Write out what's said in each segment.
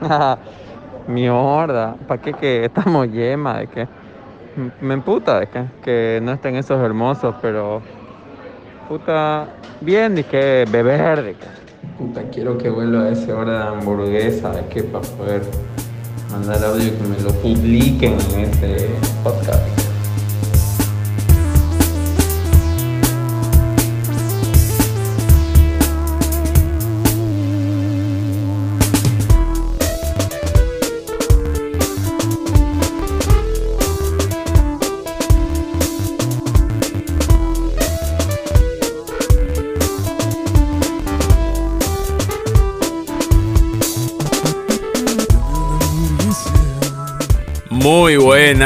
Mierda, ¿para qué que estamos yema? ¿De qué? Me emputa de que, que no estén esos hermosos, pero puta, bien, de que beber, de que puta, quiero que vuelva a ese hora de hamburguesa, de que para poder mandar audio y que me lo publiquen en este podcast.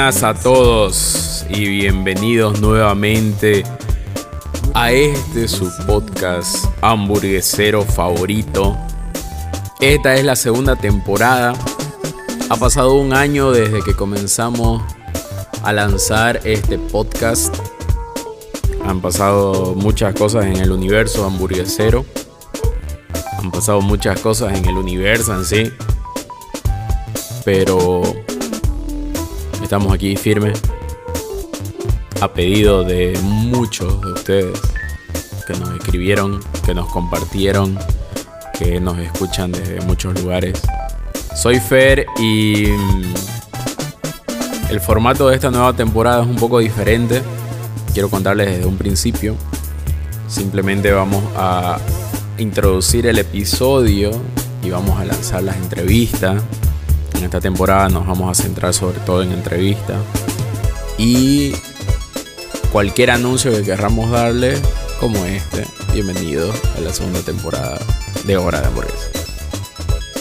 Buenas a todos y bienvenidos nuevamente a este su podcast hamburguesero favorito. Esta es la segunda temporada. Ha pasado un año desde que comenzamos a lanzar este podcast. Han pasado muchas cosas en el universo hamburguesero. Han pasado muchas cosas en el universo en sí. Pero estamos aquí firmes a pedido de muchos de ustedes que nos escribieron, que nos compartieron, que nos escuchan desde muchos lugares. Soy Fer y mm, el formato de esta nueva temporada es un poco diferente. Quiero contarles desde un principio. Simplemente vamos a introducir el episodio y vamos a lanzar las entrevistas en esta temporada nos vamos a centrar sobre todo en entrevistas. Y cualquier anuncio que querramos darle, como este, bienvenido a la segunda temporada de Hora de Hamburguesa.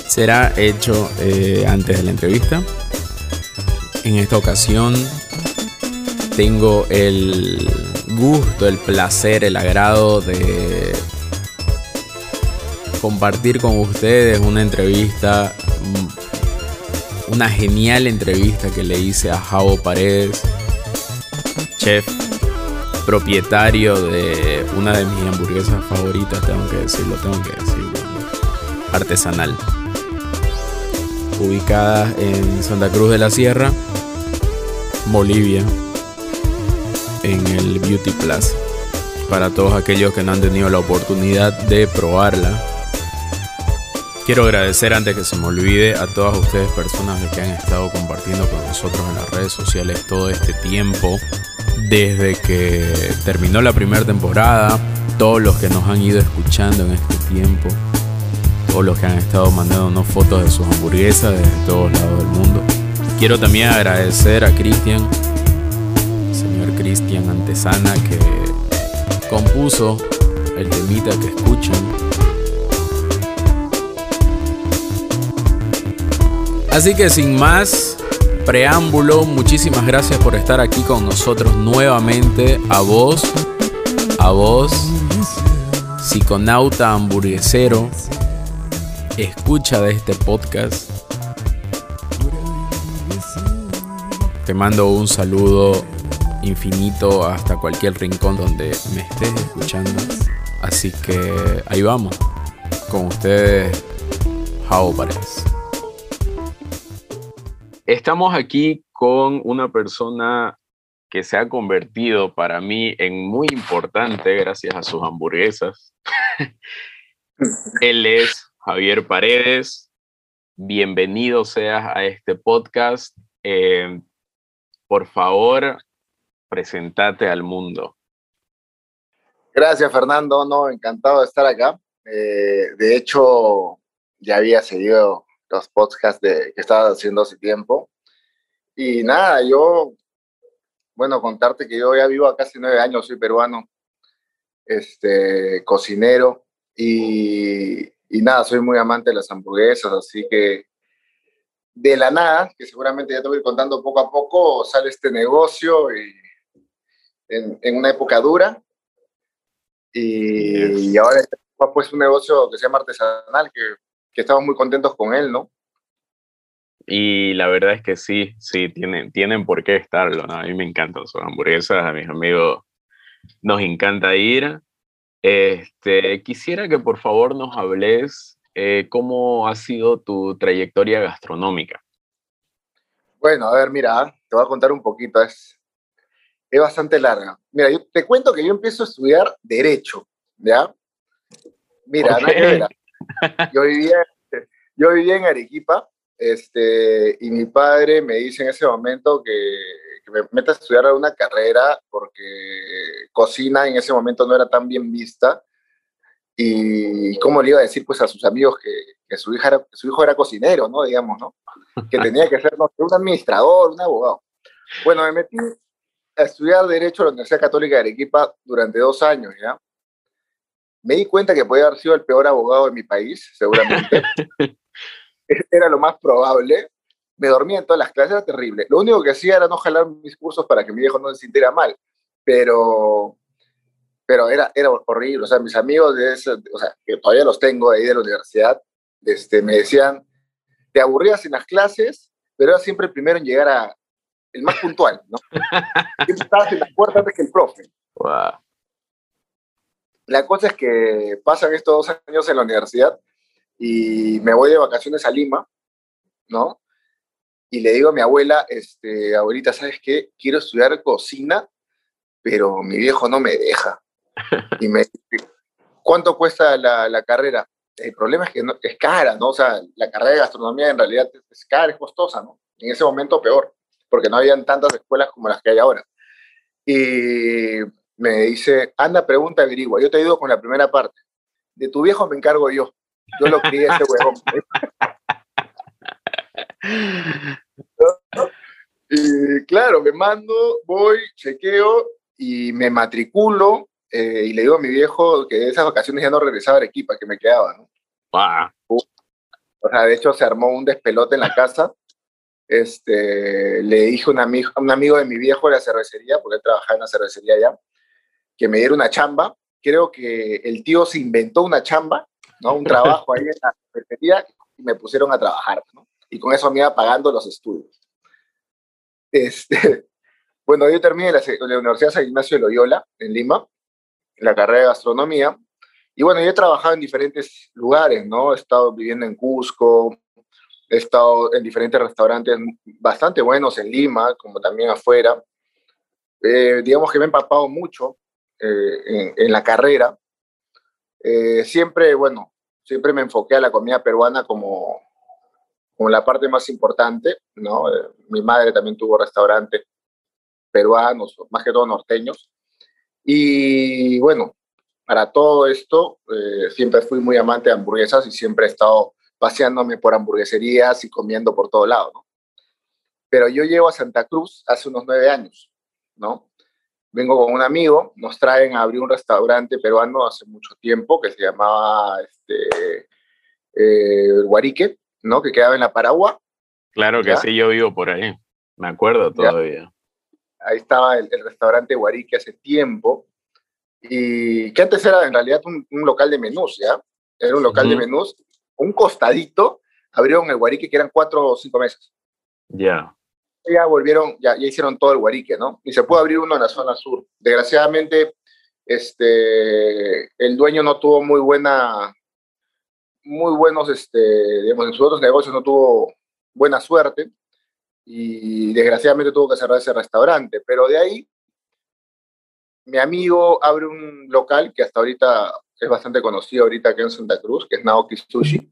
Será hecho eh, antes de la entrevista. En esta ocasión tengo el gusto, el placer, el agrado de compartir con ustedes una entrevista una genial entrevista que le hice a Javo Paredes, chef propietario de una de mis hamburguesas favoritas, tengo que decirlo, tengo que decirlo, artesanal. Ubicada en Santa Cruz de la Sierra, Bolivia, en el Beauty Plus. Para todos aquellos que no han tenido la oportunidad de probarla, Quiero agradecer antes que se me olvide a todas ustedes personas que han estado compartiendo con nosotros en las redes sociales todo este tiempo, desde que terminó la primera temporada, todos los que nos han ido escuchando en este tiempo, todos los que han estado mandándonos fotos de sus hamburguesas desde todos lados del mundo. Quiero también agradecer a Cristian, señor Cristian Antesana, que compuso el temita que escuchan Así que sin más preámbulo, muchísimas gracias por estar aquí con nosotros nuevamente. A vos, a vos, psiconauta hamburguesero, escucha de este podcast. Te mando un saludo infinito hasta cualquier rincón donde me estés escuchando. Así que ahí vamos. Con ustedes, Jao Paredes. Estamos aquí con una persona que se ha convertido para mí en muy importante gracias a sus hamburguesas. Él es Javier Paredes. Bienvenido seas a este podcast. Eh, por favor, presentate al mundo. Gracias, Fernando. No, encantado de estar acá. Eh, de hecho, ya había seguido los podcasts de, que estaba haciendo hace tiempo. Y nada, yo, bueno, contarte que yo ya vivo acá hace nueve años, soy peruano, este, cocinero y, y nada, soy muy amante de las hamburguesas, así que de la nada, que seguramente ya te voy a ir contando poco a poco, sale este negocio y en, en una época dura. Y, y ahora pues un negocio que se llama artesanal, que que estamos muy contentos con él, ¿no? Y la verdad es que sí, sí, tienen, tienen por qué estarlo, ¿no? A mí me encantan sus hamburguesas, a mis amigos nos encanta ir. Este, quisiera que por favor nos hables eh, ¿cómo ha sido tu trayectoria gastronómica? Bueno, a ver, mira, te voy a contar un poquito, es, es bastante larga. Mira, yo te cuento que yo empiezo a estudiar Derecho, ¿ya? Mira, yo, vivía, yo vivía en Arequipa, este, y mi padre me dice en ese momento que, que me meta a estudiar una carrera porque cocina en ese momento no era tan bien vista y cómo le iba a decir pues a sus amigos que, que su, hija su hijo era cocinero, ¿no? Digamos, ¿no? Que tenía que ser un administrador, un abogado. Bueno, me metí a estudiar Derecho a la Universidad Católica de Arequipa durante dos años, ¿ya? Me di cuenta que podía haber sido el peor abogado de mi país, seguramente. era lo más probable. Me dormía en todas las clases, era terrible. Lo único que hacía era no jalar mis cursos para que mi viejo no se sintiera mal. Pero pero era, era horrible. O sea, mis amigos de ese, o sea, que todavía los tengo ahí de la universidad, este, me decían, te aburrías en las clases, pero era siempre el primero en llegar a, el más puntual, ¿no? Siempre estabas en la puerta antes que el profe. La cosa es que pasan estos dos años en la universidad y me voy de vacaciones a Lima, ¿no? Y le digo a mi abuela, este, abuelita, ¿sabes qué? Quiero estudiar cocina, pero mi viejo no me deja. Y me ¿cuánto cuesta la, la carrera? El problema es que no, es cara, ¿no? O sea, la carrera de gastronomía en realidad es cara, es costosa, ¿no? En ese momento peor, porque no habían tantas escuelas como las que hay ahora. Y me dice, anda, pregunta, averigua. Yo te digo con la primera parte. De tu viejo me encargo yo. Yo lo crié ese huevón. y claro, me mando, voy, chequeo y me matriculo eh, y le digo a mi viejo que esas vacaciones ya no regresaba a Arequipa, que me quedaba, ¿no? O sea, de hecho se armó un despelote en la casa. Este, le dije a un amigo, un amigo de mi viejo de la cervecería, porque él trabajaba en la cervecería allá, que me diera una chamba. Creo que el tío se inventó una chamba, ¿no? Un trabajo ahí en la cervecería y me pusieron a trabajar, ¿no? Y con eso me iba pagando los estudios. Este, bueno, yo terminé la, la Universidad San Ignacio de Loyola, en Lima, la carrera de gastronomía. Y bueno, yo he trabajado en diferentes lugares, ¿no? He estado viviendo en Cusco, he estado en diferentes restaurantes bastante buenos en Lima, como también afuera. Eh, digamos que me he empapado mucho eh, en, la carrera. Eh, siempre, bueno, siempre me enfoqué a la comida peruana como, como la parte más importante, ¿no? mi madre también tuvo restaurantes peruanos, más que todo norteños. Y bueno, para todo esto, eh, siempre fui muy amante de hamburguesas y siempre he estado paseándome por hamburgueserías y comiendo por todo lado, ¿no? Pero yo llego a Santa Cruz hace unos nueve años, ¿no? Vengo con un amigo, nos traen a abrir un restaurante peruano hace mucho tiempo que se llamaba este, eh, Guarique, ¿no? Que quedaba en la Paragua. Claro que sí, yo vivo por ahí, me acuerdo todavía ahí estaba el, restaurante Guarique hace tiempo, y que antes era en realidad un, local de menús, ¿ya? Era un local de menús, un costadito, abrieron el Guarique que eran cuatro o cinco meses. Ya. Ya volvieron, ya, ya hicieron todo el Guarique, ¿no? Y se pudo abrir uno en la zona sur. Desgraciadamente, este, el dueño no tuvo muy buena, muy buenos, este, digamos, en sus otros negocios no tuvo buena suerte y desgraciadamente tuvo que cerrar ese restaurante. Pero de ahí, mi amigo abre un local que hasta ahorita es bastante conocido ahorita aquí en Santa Cruz, que es Naoki Sushi,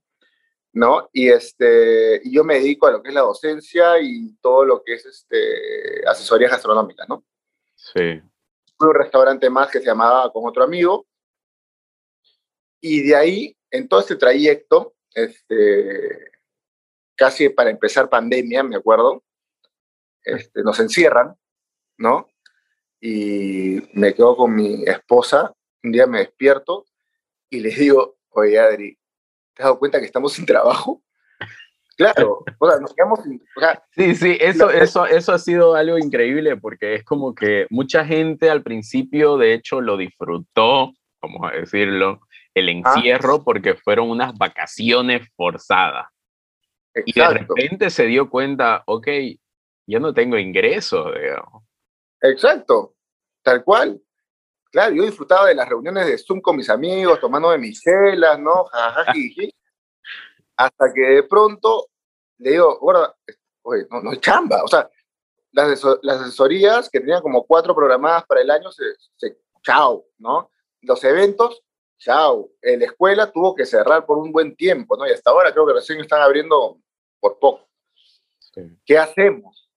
¿no? Y, este, yo me dedico a lo que es la docencia y todo lo que es este, asesoría gastronómica, ¿no? Sí. Un restaurante más que se llamaba con otro amigo. Y de ahí, en todo este trayecto, este, casi para empezar pandemia, me acuerdo, este, nos encierran, ¿no? Y me quedo con mi esposa, un día me despierto y le digo, oye Adri, ¿te has dado cuenta que estamos sin trabajo? Claro, o sea, nos quedamos sin... sí, sí, eso, eso, eso ha sido algo increíble porque es como que mucha gente al principio, de hecho, lo disfrutó, vamos a decirlo, el encierro porque fueron unas vacaciones forzadas. Y de repente se dio cuenta, ok, yo no tengo ingresos, digamos. Exacto, tal cual. Claro, yo disfrutaba de las reuniones de Zoom con mis amigos, tomando de mis chelas, ¿no? Hasta que de pronto le digo, guarda, oye, no, no es chamba. O sea, las, las asesorías que tenían como cuatro programadas para el año, se, se, chao, ¿no? Los eventos, chao. La escuela tuvo que cerrar por un buen tiempo, ¿no? Y hasta ahora creo que recién están abriendo por poco. Sí. ¿Qué hacemos?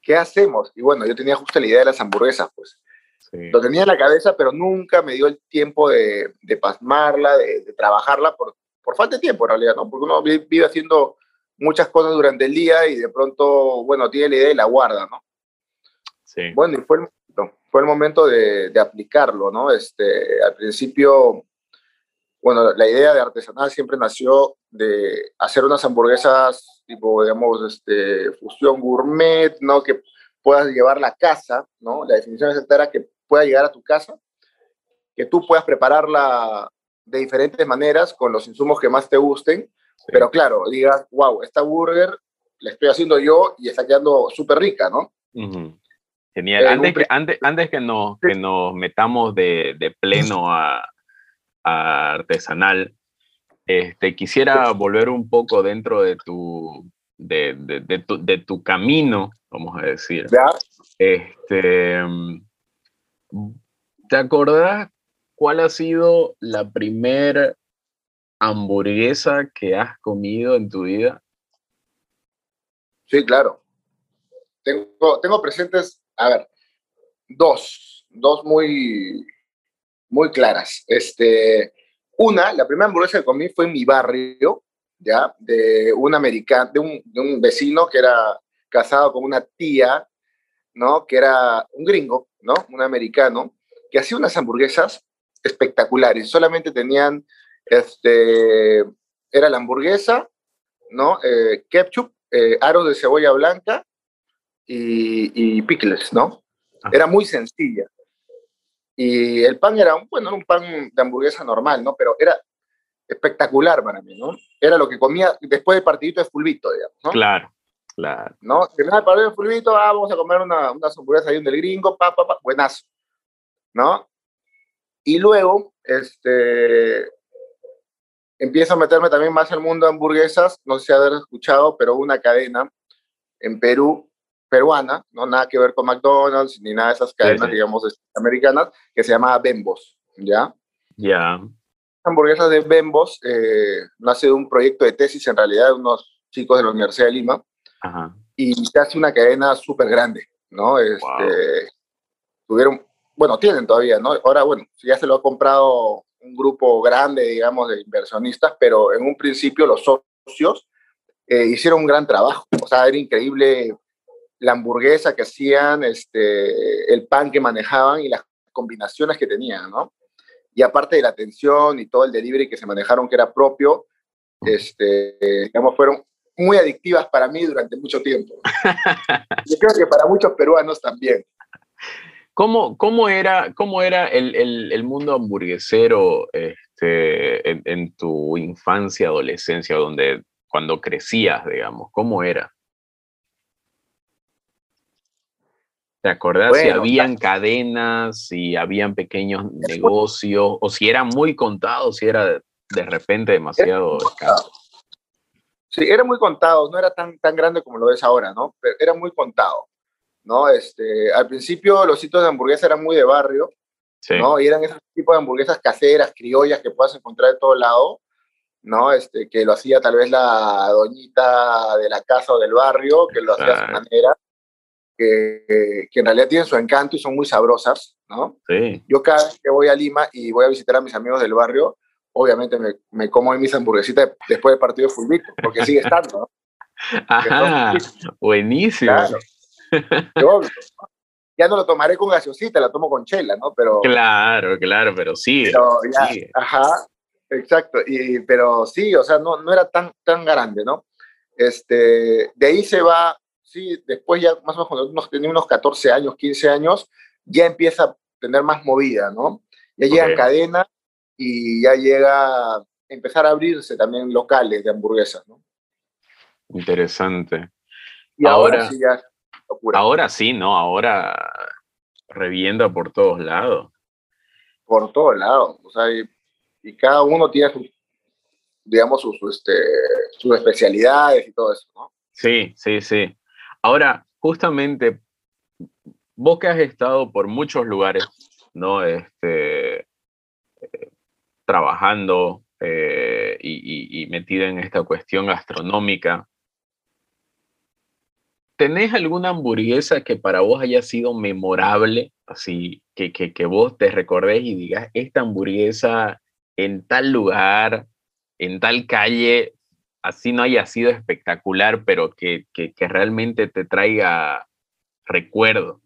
¿Qué hacemos? Y bueno, yo tenía justo la idea de las hamburguesas, pues. Sí. Lo tenía en la cabeza, pero nunca me dio el tiempo de, de pasmarla, de, de, trabajarla por, por falta de tiempo en realidad, ¿no? Porque uno vive haciendo muchas cosas durante el día y de pronto, bueno, tiene la idea y la guarda, ¿no? Sí. Bueno, y fue el momento, fue el momento de, de aplicarlo, ¿no? Este, al principio, bueno, la idea de artesanal siempre nació de hacer unas hamburguesas tipo, digamos, este, fusión gourmet, ¿no? Que puedas llevar la casa, ¿no? La definición exacta era que pueda llegar a tu casa, que tú puedas prepararla de diferentes maneras con los insumos que más te gusten, sí. pero claro, digas, wow, esta burger la estoy haciendo yo y está quedando súper rica, ¿no? Uh -huh. Genial. Eh, antes, que, antes, antes que, nos, sí. que nos metamos de, de pleno a, a, artesanal, este, quisiera volver un poco dentro de tu, de, de, de, tu, de tu camino, vamos a decir. ¿Ya? Este, ¿Te acordás cuál ha sido la primera hamburguesa que has comido en tu vida? Sí, claro. Tengo, presentes, a ver, dos, dos muy, muy claras. Este, una, la primera hamburguesa que comí fue en mi barrio, ¿ya? De un americano, de un, de un vecino que era casado con una tía, ¿no? Que era un gringo, ¿no? Un americano, que hacía unas hamburguesas espectaculares. Solamente tenían, este, era la hamburguesa, ¿no? Eh, ketchup, eh, aros de cebolla blanca y, y pickles, ¿no? Ajá. Era muy sencilla. Y el pan era, bueno, un pan de hamburguesa normal, ¿no? Pero era espectacular para mí, ¿no? Era lo que comía después del partidito de fulbito, digamos, ¿no? Claro, claro. ¿No? Terminaba el partido de fulbito, ah, vamos a comer una, unas hamburguesas ahí del gringo, pa, pa, pa, buenazo, ¿no? Y luego, este, empiezo a meterme también más el mundo de hamburguesas, no sé si haber escuchado, pero una cadena en Perú, peruana, no nada que ver con McDonald's ni nada de esas cadenas, sí, sí. digamos, este, americanas, que se llamaba Bembos, ¿ya? Ya. Hamburguesas de Bembos eh, nace de un proyecto de tesis, en realidad, de unos chicos de la Universidad de Lima, Ajá. y se hace una cadena súper grande, ¿no? Este, wow. Tuvieron bueno, tienen todavía, ¿no? Ahora, bueno, ya se lo ha comprado un grupo grande, digamos, de inversionistas, pero en un principio los socios eh, hicieron un gran trabajo. O sea, era increíble la hamburguesa que hacían, este, el pan que manejaban y las combinaciones que tenían, ¿no? Y aparte de la atención y todo el delivery que se manejaron, que era propio, este, digamos, fueron muy adictivas para mí durante mucho tiempo. Yo creo que para muchos peruanos también. ¿Cómo, cómo, era, cómo era el, el, el mundo hamburguesero este, en, en, tu infancia, adolescencia, donde, cuando crecías, digamos? ¿Cómo era? ¿Te acordás bueno, si habían cadenas, si habían pequeños negocios, o si eran muy contados, si era de repente demasiado escaso? Sí, era muy contado, no era tan, tan grande como lo es ahora, ¿no? Pero era muy contado. ¿no? Este, al principio los sitios de hamburguesa eran muy de barrio, sí. ¿no? Y eran esos tipos de hamburguesas caseras, criollas que puedas encontrar de todo lado, ¿no? Este, que lo hacía tal vez la doñita de la casa o del barrio, que lo hacía de su manera, que, que, en realidad tienen su encanto y son muy sabrosas, ¿no? Sí. Yo cada vez que voy a Lima y voy a visitar a mis amigos del barrio, obviamente me, me como mis hamburguesitas después del partido de fulbito, porque sigue estando, ¿no? Ajá, buenísimo. Claro ya no lo tomaré con gaseosita, la tomo con chela, ¿no? Pero, claro, claro, pero sí. Pero ya, sí. Ajá, exacto. Y, pero sí, o sea, no, no era tan, tan grande, ¿no? Este, de ahí se va, sí, después ya más o menos cuando tenía unos 14 años, 15 años, ya empieza a tener más movida, ¿no? Ya llegan okay. cadenas y ya llega a empezar a abrirse también locales de hamburguesas, ¿no? Interesante. Y ahora, ahora sí ya locura. Ahora sí, ¿no? Ahora revienta por todos lados. Por todos lados. O sea, y, y cada uno tiene su, digamos, sus, este, sus especialidades y todo eso, ¿no? Sí, sí, sí. Ahora, justamente, vos que has estado por muchos lugares, ¿no? Este, trabajando eh, y, y, metido en esta cuestión gastronómica, ¿tenés alguna hamburguesa que para vos haya sido memorable? Así que, que, vos te recordés y digas, esta hamburguesa en tal lugar, en tal calle, así no haya sido espectacular, pero que, que realmente te traiga recuerdo.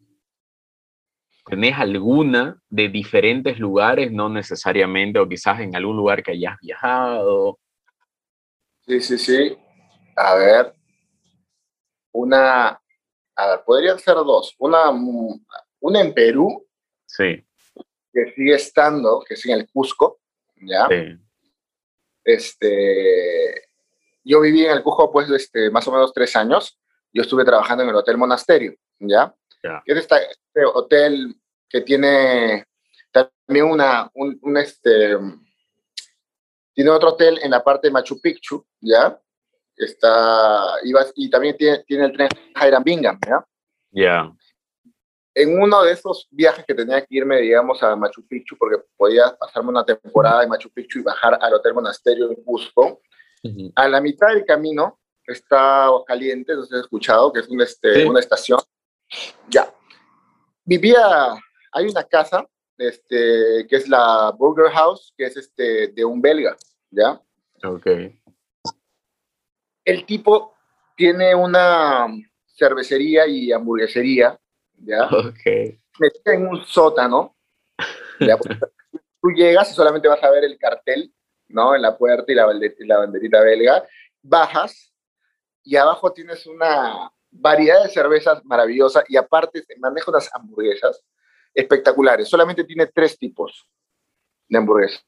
¿Tenés alguna de diferentes lugares, no necesariamente, o quizás en algún lugar que hayas viajado? Sí, sí, sí. A ver, una, a ver, podrían ser dos. Una, una en Perú, sí. que sigue estando, que es en el Cusco, ¿ya? Sí. Este, yo viví en el Cusco, pues, este, más o menos tres años. Yo estuve trabajando en el Hotel Monasterio, ¿ya? Que es esta- este hotel que tiene también una, un, un, este, tiene otro hotel en la parte de Machu Picchu, ¿ya? Está, iba, y también tiene, tiene el tren Hiram Bingham, ¿ya? Ya. En uno de esos viajes que tenía que irme, digamos, a Machu Picchu, porque podía pasarme una temporada en Machu Picchu y bajar al Hotel Monasterio en Cusco, Ujú. a la mitad del camino está Aguascalientes, no sé si has escuchado, que es un, este, Sí. una estación. Ya. Vivía, hay una casa, este, que es la Burger House, que es este, de un belga, ¿ya? Ok. El tipo tiene una cervecería y hamburguesería, ¿ya? Ok. Metida en un sótano, ¿ya? Tú llegas y solamente vas a ver el cartel, ¿no? En la puerta y la, la banderita belga. Bajas y abajo tienes una variedad de cervezas maravillosa y aparte te maneja unas hamburguesas espectaculares. Solamente tiene tres tipos de hamburguesa.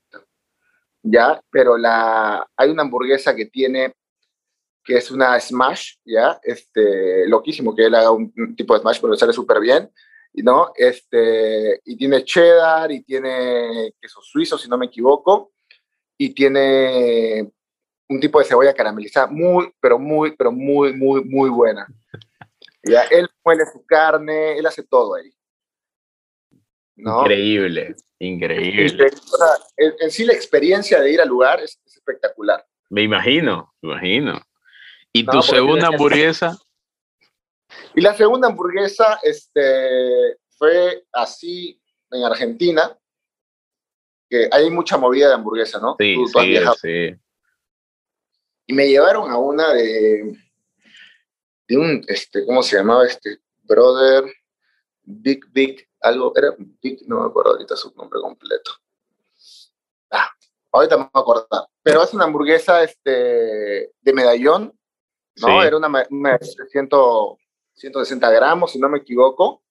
¿Ya? Pero la, hay una hamburguesa que tiene, que es una smash, ¿ya? Este, loquísimo que él haga un, un tipo de smash, pero le sale súper bien. ¿no? Este, y tiene cheddar y tiene queso suizo, si no me equivoco, y tiene un tipo de cebolla caramelizada muy, pero muy, pero muy, muy, muy buena. Ya, él muele su carne, él hace todo ahí. ¿no? Increíble, increíble. O sea, en, en sí la experiencia de ir al lugar es, es espectacular. Me imagino, me imagino. ¿Y No, tu segunda hamburguesa? Y la segunda hamburguesa este, fue así en Argentina, que hay mucha movida de hamburguesa, ¿no? Sí, Tú- sí, sí. Y me llevaron a una de, de un, este, ¿cómo se llamaba este? Brother, Big, Big, algo, era Big, no me acuerdo ahorita su nombre completo. Ah, ahorita me voy a acordar. Pero es una hamburguesa este, de medallón, ¿no? Sí. Era una, una de 100, 160 gramos, si no me equivoco.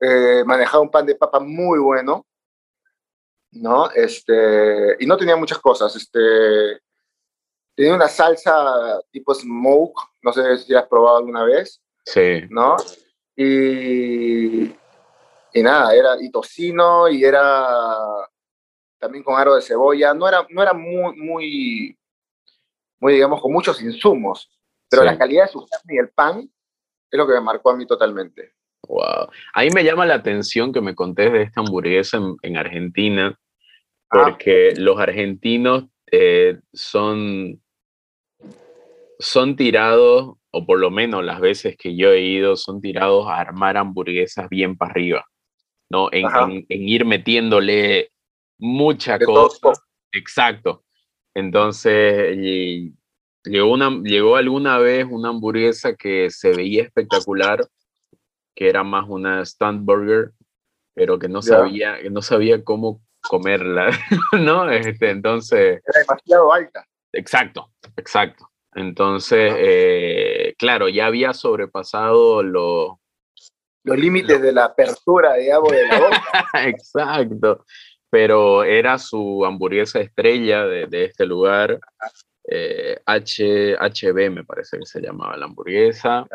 Eh, manejaba un pan de papa muy bueno, ¿no? Este, y no tenía muchas cosas. Este, tenía una salsa tipo smoke, no sé si has probado alguna vez, Sí. ¿no? Y, y nada, era y tocino y era también con aro de cebolla. No era, no era muy, muy, muy, digamos, con muchos insumos, pero Sí. la calidad de su carne y el pan es lo que me marcó a mí totalmente. Wow. Ahí me llama la atención que me contés de esta hamburguesa en, en Argentina, Ah. porque los argentinos eh, son, son tirados, o por lo menos las veces que yo he ido, son tirados a armar hamburguesas bien para arriba, ¿no? En, en- en ir metiéndole mucha De cosa. Exacto. Entonces, y- llegó, una, llegó alguna vez una hamburguesa que se veía espectacular, que era más una stand burger, pero que no sabía, que no sabía cómo comerla, ¿no? Este, entonces, Era demasiado alta. exacto, exacto. Entonces, eh, claro, ya había sobrepasado lo, Los límites de la apertura, digamos, de la boca. Exacto. Pero era su hamburguesa estrella de, de este lugar. eh, H, HB me parece que se llamaba la hamburguesa.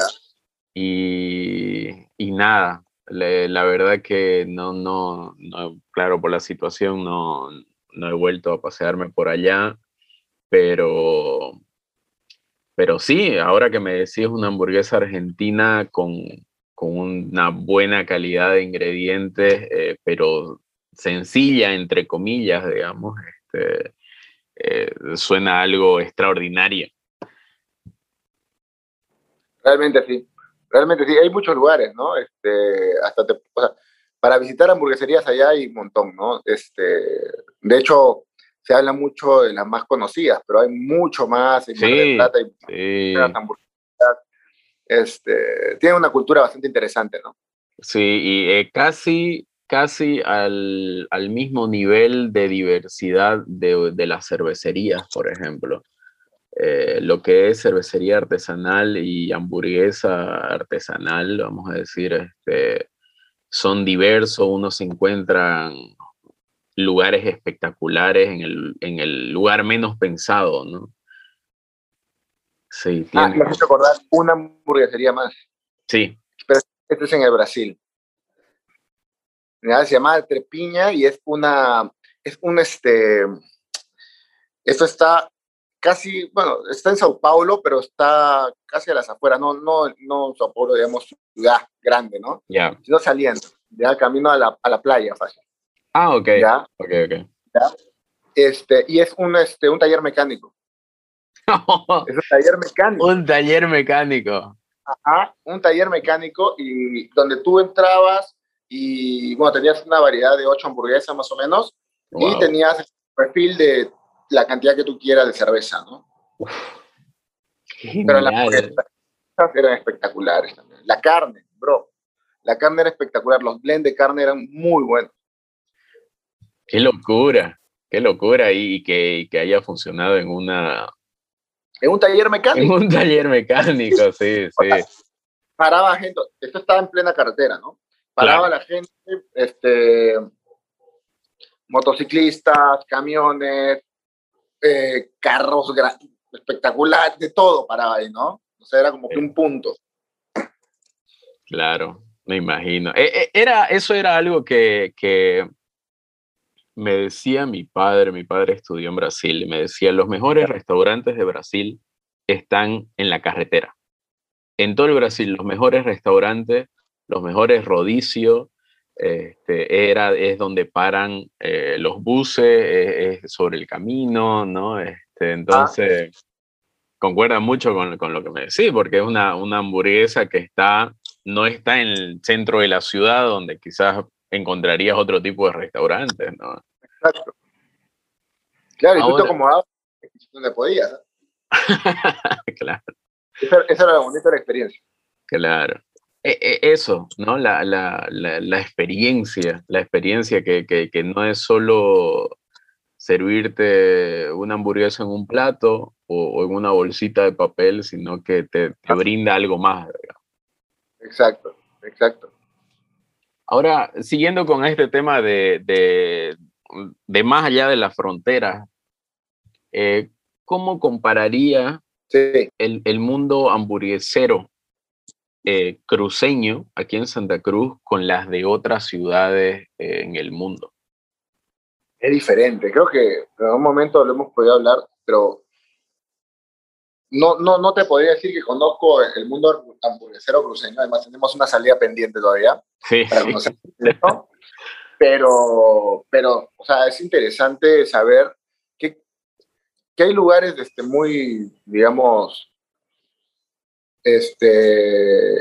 Y, y nada, le- la verdad que no, no, no, claro, por la situación no, no he vuelto a pasearme por allá. pero, pero sí, ahora que me decís una hamburguesa argentina con, con una buena calidad de ingredientes, eh, pero sencilla, entre comillas, digamos, este, eh, suena algo extraordinario. Realmente sí, realmente sí, hay muchos lugares, ¿no? Este, hasta para visitar hamburgueserías allá hay un montón, ¿no? Este, de hecho, se habla mucho de las más conocidas, pero hay mucho más, hay sí, Plata, hay hamburguesas. Este, tiene una cultura bastante interesante, ¿no? Sí, y eh, casi casi al, mismo nivel de diversidad de, las cervecerías, por ejemplo. Eh, lo que es cervecería artesanal y hamburguesa artesanal, vamos a decir, este, son diversos, uno se encuentra en lugares espectaculares en el, lugar menos pensado, ¿no? Sí, ah, me has recordar una hamburguesería más. Sí. Pero este es en el Brasil se llama Trepiña y es una, es un, este, esto está casi, bueno, está en Sao Paulo, pero está casi a las afueras, no, no, no Sao Paulo, digamos, ciudad grande, ¿no? Ya. Sino saliendo, ya camino a la, a la playa, fácil. Ah, ok. ¿Ya? Ok, ok. ¿Ya? Este, y es un, este, un taller mecánico. es un taller mecánico. Un taller mecánico. Ajá, un taller mecánico y donde tú entrabas y bueno, tenías una variedad de ocho hamburguesas más o menos y tenías el perfil de la cantidad que tú quieras de cerveza, ¿no? Pero las hamburguesas eran espectaculares también. La carne, bro, la carne era espectacular, los blends de carne eran muy buenos. Qué locura, qué locura y que, que haya funcionado en una... En un taller mecánico. En un taller mecánico, sí, sí. paraba gente, esto estaba en plena carretera, ¿no? paraba la gente, este, motociclistas, camiones, eh, carros espectaculares, de todo paraba ahí, ¿no? O sea, era como que un punto. Claro, me imagino. E, e, era, eso era algo que, que me decía mi padre, mi padre estudió en Brasil, y me decía, los mejores restaurantes de Brasil están en la carretera. En todo el Brasil, los mejores restaurantes los mejores rodicios, este, era, es donde paran eh, los buses, es, sobre el camino, ¿no? Este, entonces, concuerda mucho con, con, lo que me decís, porque es una, una hamburguesa que está, no está en el centro de la ciudad, donde quizás encontrarías otro tipo de restaurantes, ¿no? Exacto. Claro, y tú te acomodabas donde podías. claro. Esa, esa, era la bonita la experiencia. Claro. E, e, eso, ¿no? La, la, la, experiencia, la experiencia que, que, que, no es solo servirte una hamburguesa en un plato o, en una bolsita de papel, sino que te, te brinda algo más. Exacto, exacto. Ahora, siguiendo con este tema de, de, de más allá de la frontera, eh, ¿cómo compararía el, el mundo hamburguesero eh, cruceño aquí en Santa Cruz con las de otras ciudades eh, en el mundo? Es diferente. Creo que en algún momento lo hemos podido hablar, pero no, no, no te podría decir que conozco el mundo hamburguesero cruceño. Además, tenemos una salida pendiente todavía sí. para conocer Pero, pero, o sea, es interesante saber que, que hay lugares este, muy, digamos, este,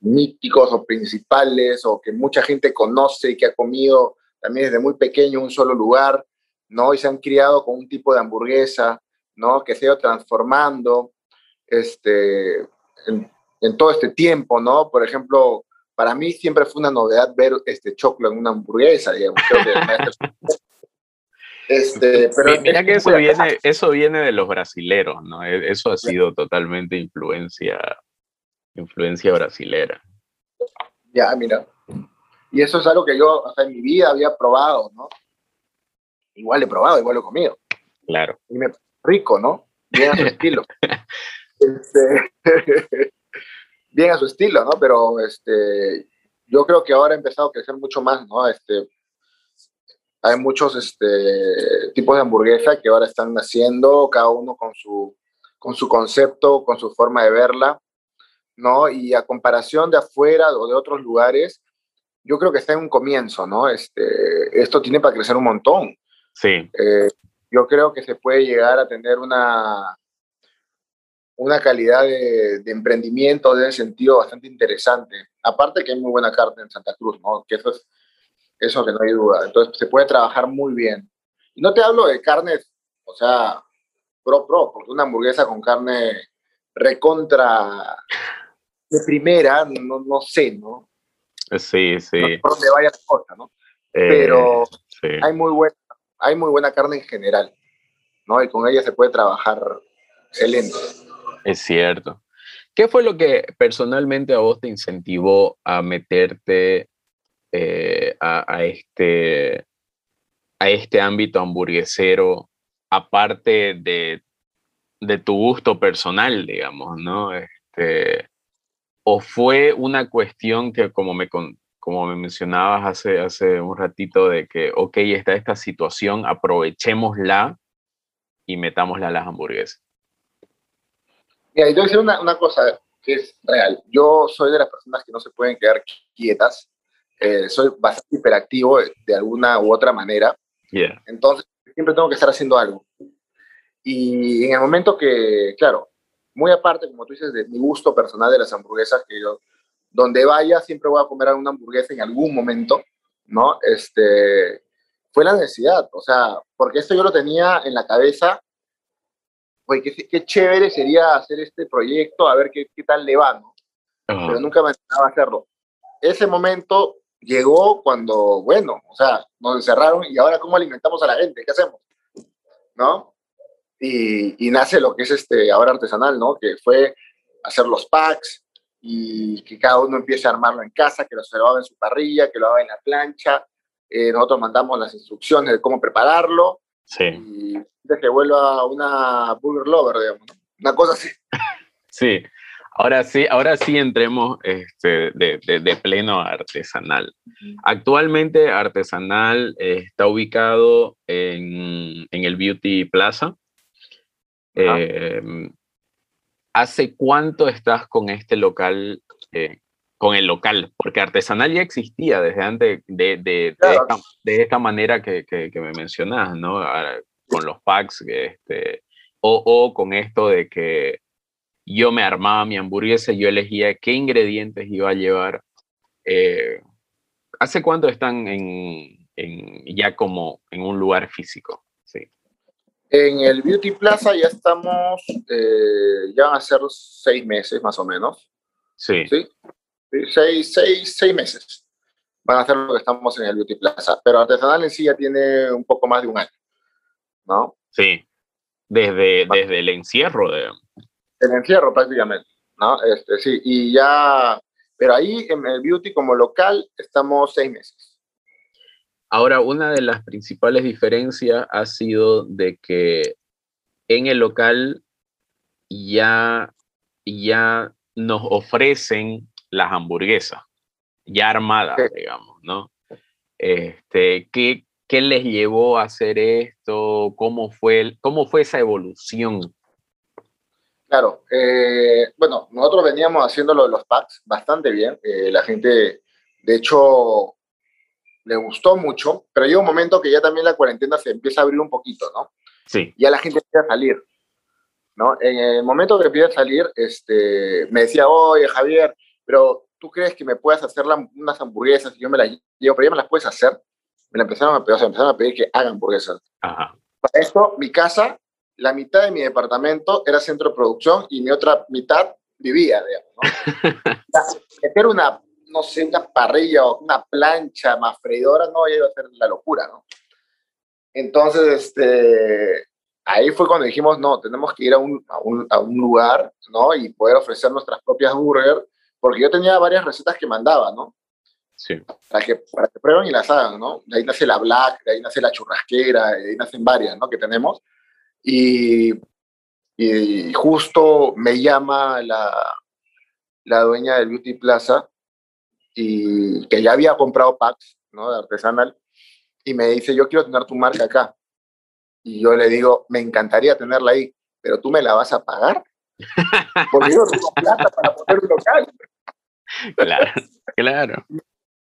míticos o principales o que mucha gente conoce y que ha comido también desde muy pequeño un solo lugar, ¿no? Y se han criado con un tipo de hamburguesa, ¿no? Que se ha ido transformando este, en, todo este tiempo, ¿no? Por ejemplo, para mí siempre fue una novedad ver este choclo en una hamburguesa, digamos. Este, pero Mira que eso viene, eso viene de los brasileros, ¿no? E, eso ha sido totalmente influencia, influencia brasilera. Ya, mira. Y eso es algo que yo hasta en mi vida había probado, ¿no? Igual he probado, igual lo he comido. Claro. Y me rico, ¿no? Bien a su estilo. Este, bien a su estilo, ¿no? Pero este, yo creo que ahora ha empezado a crecer mucho más, ¿no? Este, hay muchos este, tipos de hamburguesa que ahora están naciendo, cada uno con su, con su concepto, con su forma de verla, ¿no? Y a comparación de afuera o de otros lugares, yo creo que está en un comienzo, ¿no? Este, esto tiene para crecer un montón. Sí. Eh, yo creo que se puede llegar a tener una, una calidad de, emprendimiento de sentido bastante interesante. Aparte que hay muy buena carne en Santa Cruz, ¿no? Que eso es eso que no hay duda. Entonces se puede trabajar muy bien. Y no te hablo de carnes, o sea, pro pro, porque una hamburguesa con carne recontra de primera, no, no sé, ¿no? Sí, sí. No por dónde vaya la cosa, ¿no? Eh, Pero hay, muy buena, hay muy buena carne en general, ¿no? Y con ella se puede trabajar excelente. Es cierto. ¿Qué fue lo que personalmente a vos te incentivó a meterte eh, a, este, a este ámbito hamburguesero, aparte de, de tu gusto personal, digamos, ¿no? Este, ¿O fue una cuestión que, como me, como me mencionabas hace, hace un ratito, de que, ok, está esta situación, aprovechémosla y metámosla a las hamburguesas? Mira, y te voy a decir una, una cosa que es real. Yo soy de las personas que no se pueden quedar quietas eh, soy bastante hiperactivo de, alguna u otra manera. Entonces, siempre tengo que estar haciendo algo. Y en el momento que, claro, muy aparte, como tú dices, de mi gusto personal de las hamburguesas, que yo, donde vaya, siempre voy a comer alguna hamburguesa en algún momento, ¿no? Este, fue la necesidad, o sea, porque esto yo lo tenía en la cabeza, pues qué, qué chévere sería hacer este proyecto, a ver qué, qué tal le va, ¿no? Pero nunca me a hacerlo. Ese momento llegó cuando, bueno, o sea, nos encerraron y ahora cómo alimentamos a la gente, ¿qué hacemos? ¿No? Y, y, nace lo que es este ahora artesanal, ¿no? Que fue hacer los packs y que cada uno empiece a armarlo en casa, que lo haga en su parrilla, que lo haga en la plancha. Eh, nosotros mandamos las instrucciones de cómo prepararlo. Sí. Y de que vuelva una burger lover, digamos, ¿no? Una cosa así. Sí, Ahora sí, ahora sí entremos este, de, pleno artesanal. Actualmente Artesanal está ubicado en, el Beauty Plaza. Em, ¿Hace cuánto estás con este local, eh, con el local? Porque Artesanal ya existía desde antes de, esta, manera que, me mencionas, ¿no? Con los packs, este, o, o con esto de que yo me armaba mi hamburguesa, yo elegía qué ingredientes iba a llevar. Eh, ¿Hace cuánto están en, ya como en un lugar físico? Sí. En el Beauty Plaza ya estamos, eh, ya van a ser seis meses más o menos. Sí. Sí, seis, seis, seis meses van a ser lo que estamos en el Beauty Plaza. Pero Artesanal en sí ya tiene un poco más de un año, ¿no? Sí, desde, desde el encierro de, el encierro prácticamente, ¿no? Este, sí, y ya, pero ahí en el beauty como local estamos seis meses. Ahora, una de las principales diferencias ha sido de que en el local ya, ya nos ofrecen las hamburguesas, ya armadas, digamos, ¿no? Este, ¿qué, ¿Qué les llevó a hacer esto? ¿Cómo fue, cómo fue esa evolución Claro, eh, bueno, nosotros veníamos haciendo lo de los packs bastante bien. Eh, la gente, de hecho, le gustó mucho, pero llega un momento que ya también la cuarentena se empieza a abrir un poquito, ¿no? Sí. Ya la gente empieza a salir, ¿no? En el momento que empieza a salir, este, me decía, oye, Javier, pero ¿tú crees que me puedas hacer unas hamburguesas? Y yo me las llevo, pero ya me las puedes hacer. Me la empezaron a pedir, o sea, empezaron a pedir que hagan hamburguesas. Ajá. Para esto, mi casa la mitad de mi departamento era centro de producción y mi otra mitad vivía, digamos, ¿no? Meter una, no sé, una parrilla o una plancha más freidora, no, iba a ser la locura, ¿no? Entonces, este, ahí fue cuando dijimos, no, tenemos que ir a un, a un, a un lugar, ¿no? Y poder ofrecer nuestras propias burgers, porque yo tenía varias recetas que mandaba, ¿no? Sí. Para que, para que prueben y las hagan, ¿no? De ahí nace la black, de ahí nace la churrasquera, de ahí nacen varias, ¿no? Que tenemos. Y, y justo me llama la, la dueña del Beauty Plaza y que ya había comprado packs ¿no? de artesanal y me dice, yo quiero tener tu marca acá. Y yo le digo, me encantaría tenerla ahí, pero tú me la vas a pagar. Porque yo no tengo plata para poner un local. Claro, claro.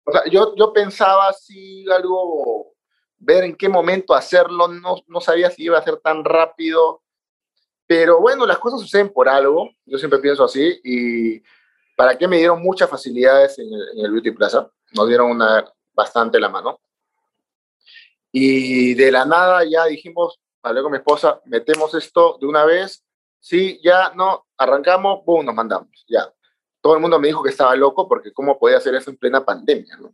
O sea, yo, yo pensaba si algo, ver en qué momento hacerlo, no, no sabía si iba a ser tan rápido, pero bueno, las cosas suceden por algo, yo siempre pienso así, y para qué me dieron muchas facilidades en el, en el Beauty Plaza, nos dieron una, bastante la mano. Y de la nada ya dijimos, hablé con mi esposa, metemos esto de una vez, sí, ya, no, arrancamos, boom, nos mandamos, ya. Todo el mundo me dijo que estaba loco porque cómo podía hacer eso en plena pandemia, ¿no?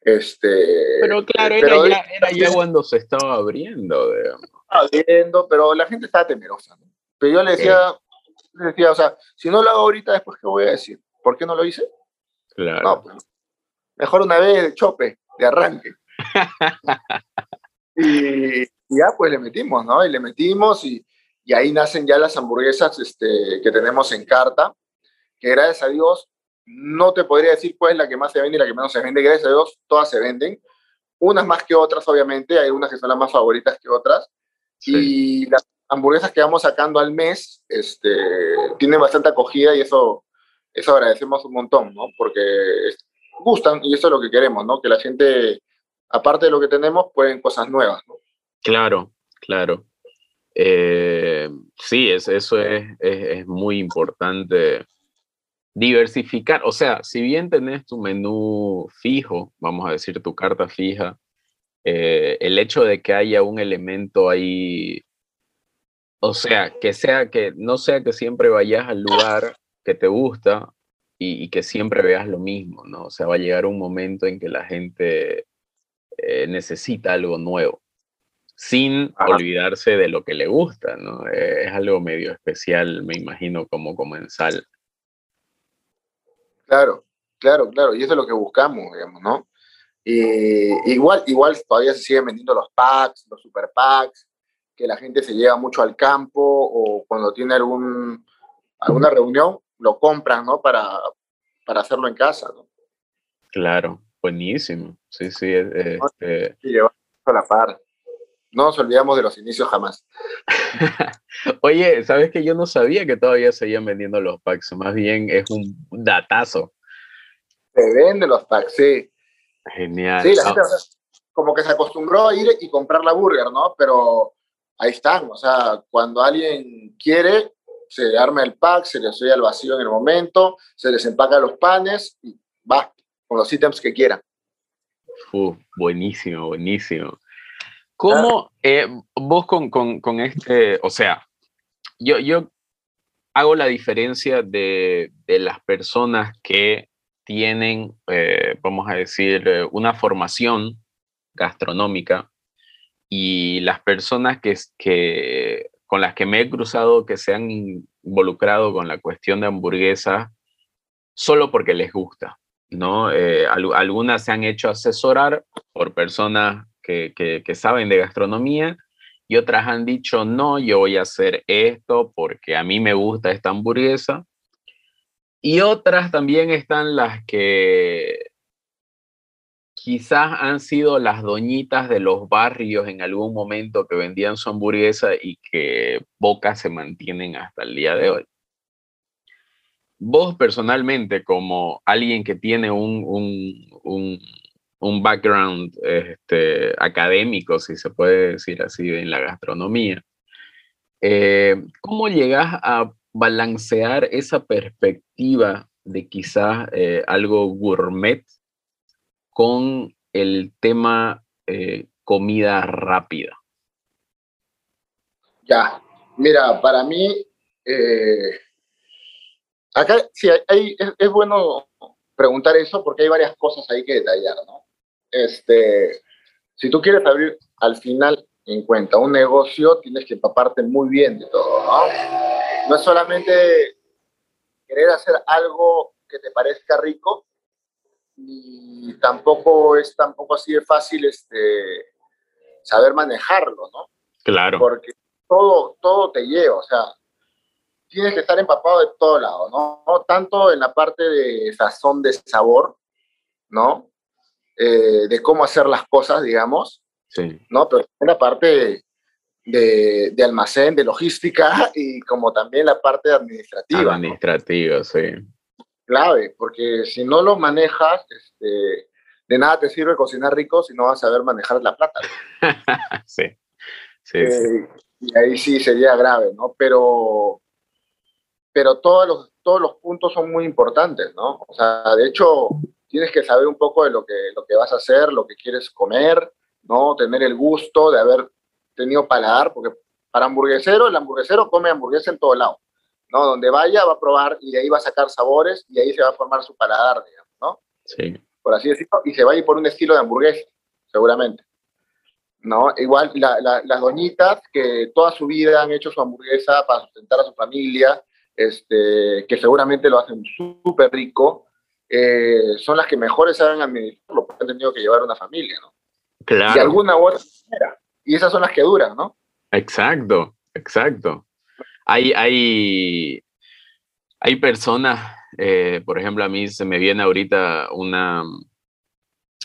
Este, pero claro, era, ya, era ya cuando se estaba abriendo, digamos. Abriendo, pero la gente estaba temerosa, ¿no? Pero yo le decía, le decía, o sea, si no lo hago ahorita, después, ¿qué voy a decir? ¿Por qué no lo hice? Claro. No, pues, mejor una vez de chope, de arranque. y, y, ya pues le metimos, ¿no? Y le metimos y, y, ahí nacen ya las hamburguesas este, que tenemos en carta, que gracias a Dios no te podría decir cuál es la que más se vende y la que menos se vende, gracias a Dios todas se venden, unas más que otras obviamente, hay unas que son las más favoritas que otras, sí. y las hamburguesas que vamos sacando al mes este, tienen bastante acogida y eso, eso agradecemos un montón, ¿no? Porque gustan y eso es lo que queremos, ¿no? Que la gente, aparte de lo que tenemos, pueden cosas nuevas, ¿no? Claro, claro. Eh, sí, es, eso es, es, es, muy importante. Diversificar, o sea, si bien tenés tu menú fijo, vamos a decir tu carta fija, eh, el hecho de que haya un elemento ahí, o sea, que sea que no sea que siempre vayas al lugar que te gusta, y, que siempre veas lo mismo, ¿no? O sea, va a llegar un momento en que la gente eh, necesita algo nuevo, sin Ajá. olvidarse de lo que le gusta, ¿no? Eh, es algo medio especial, me imagino, como comensal. Claro, claro, claro, y eso es lo que buscamos, digamos, ¿no? Y igual, igual todavía se siguen vendiendo los packs, los super packs, que la gente se lleva mucho al campo o cuando tiene algún, alguna reunión, lo compran, ¿no? Para, para hacerlo en casa, ¿no? Claro, buenísimo. Sí, sí. Este... Y llevamos a la par. No nos olvidamos de los inicios jamás. Oye, ¿sabes que yo no sabía que todavía seguían vendiendo los packs? Más bien es un datazo. Se venden los packs, sí. Genial. Sí, la gente como que se acostumbró a ir y comprar la burger, ¿no? Pero ahí están, o sea, cuando alguien quiere, se arma el pack, se les oye al vacío en el momento, se les empaca los panes y va con los ítems que quieran. Uh, buenísimo, buenísimo. ¿Cómo eh, vos con, con, con, este, o sea, yo, yo hago la diferencia de, de las personas que tienen, eh, vamos a decir, eh, una formación gastronómica y las personas que, que con las que me he cruzado que se han involucrado con la cuestión de hamburguesas solo porque les gusta, ¿no? Eh, al, algunas se han hecho asesorar por personas que, saben de gastronomía y otras han dicho, no, yo voy a hacer esto porque a mí me gusta esta hamburguesa. Y otras también están las que quizás han sido las doñitas de los barrios en algún momento que vendían su hamburguesa y que pocas se mantienen hasta el día de hoy. Vos personalmente, como alguien que tiene un, un background este, académico, si se puede decir así, en la gastronomía, eh, ¿cómo llegas a balancear esa perspectiva de quizás eh, algo gourmet con el tema eh, comida rápida? Ya, mira, para mí, acá sí, hay, es, es, bueno preguntar eso porque hay varias cosas ahí que detallar, ¿no? Este, si tú quieres abrir al final en cuenta un negocio, tienes que empaparte muy bien de todo, ¿no? No es solamente querer hacer algo que te parezca rico, y tampoco es tampoco así de fácil este, saber manejarlo, ¿no? Claro. Porque todo, todo te lleva, o sea, tienes que estar empapado de todo lado, ¿no? Tanto en la parte de sazón de sabor, ¿no? Eh, de cómo hacer las cosas, digamos, Sí. ¿no? Pero una parte de, de almacén, de logística y como también la parte administrativa. ¿no? Administrativo, sí. Clave, porque si no lo manejas, este, de nada te sirve cocinar rico si no vas a saber manejar la plata. sí. Sí, sí. Eh, y ahí sí sería grave, ¿no? Pero, pero todos, los, todos los puntos son muy importantes, ¿no? O sea, de hecho, tienes que saber un poco de lo que, lo que vas a hacer, lo que quieres comer, ¿no? Tener el gusto de haber tenido paladar, porque para hamburguesero, el hamburguesero come hamburguesa en todo lado, ¿no? Donde vaya va a probar y de ahí va a sacar sabores y ahí se va a formar su paladar, digamos, ¿no? Sí. por así decirlo, y se va a ir por un estilo de hamburguesa, seguramente. ¿No? Igual la- la- las doñitas que toda su vida han hecho su hamburguesa para sustentar a su familia, este, que seguramente lo hacen súper rico, eh, son las que mejores saben administrarlo, porque han tenido que llevar una familia, ¿no? De Claro. alguna u otra manera. Y esas son las que duran, ¿no? Exacto, exacto. Hay, hay, hay personas, eh, por ejemplo, a mí se me viene ahorita una